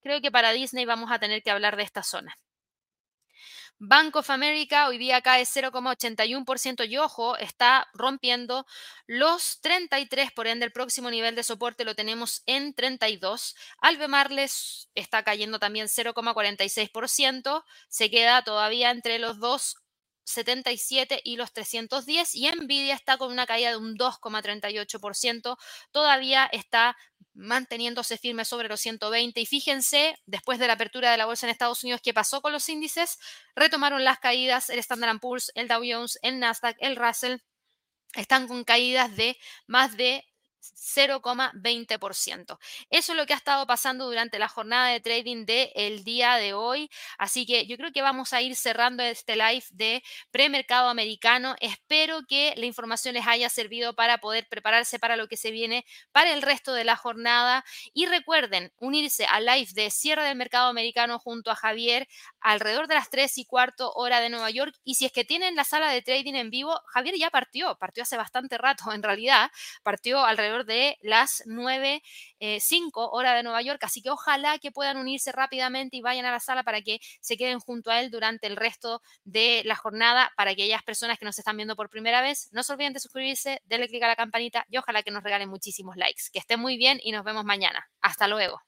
creo que para Disney vamos a tener que hablar de esta zona. Bank of America hoy día cae 0,81% y ojo, está rompiendo los 33, por ende el próximo nivel de soporte lo tenemos en 32. Albemarles está cayendo también 0,46%, se queda todavía entre los dos 77 y los 310 y Nvidia está con una caída de un 2,38%, todavía está manteniéndose firme sobre los 120 y fíjense, después de la apertura de la bolsa en Estados Unidos, ¿qué pasó con los índices? Retomaron las caídas, el Standard Poor's, el Dow Jones, el Nasdaq, el Russell, están con caídas de más de 0,20%. Eso es lo que ha estado pasando durante la jornada de trading del el día de hoy. Así que yo creo que vamos a ir cerrando este live de premercado americano. Espero que la información les haya servido para poder prepararse para lo que se viene para el resto de la jornada. Y recuerden unirse al live de cierre del mercado americano junto a Javier alrededor de las 3 y cuarto hora de Nueva York. Y si es que tienen la sala de trading en vivo, Javier ya partió, partió hace bastante rato en realidad, partió alrededor de las 9, 5 eh, hora de Nueva York. Así que ojalá que puedan unirse rápidamente y vayan a la sala para que se queden junto a él durante el resto de la jornada. Para aquellas personas que nos están viendo por primera vez, no se olviden de suscribirse, denle clic a la campanita y ojalá que nos regalen muchísimos likes. Que estén muy bien y nos vemos mañana. Hasta luego.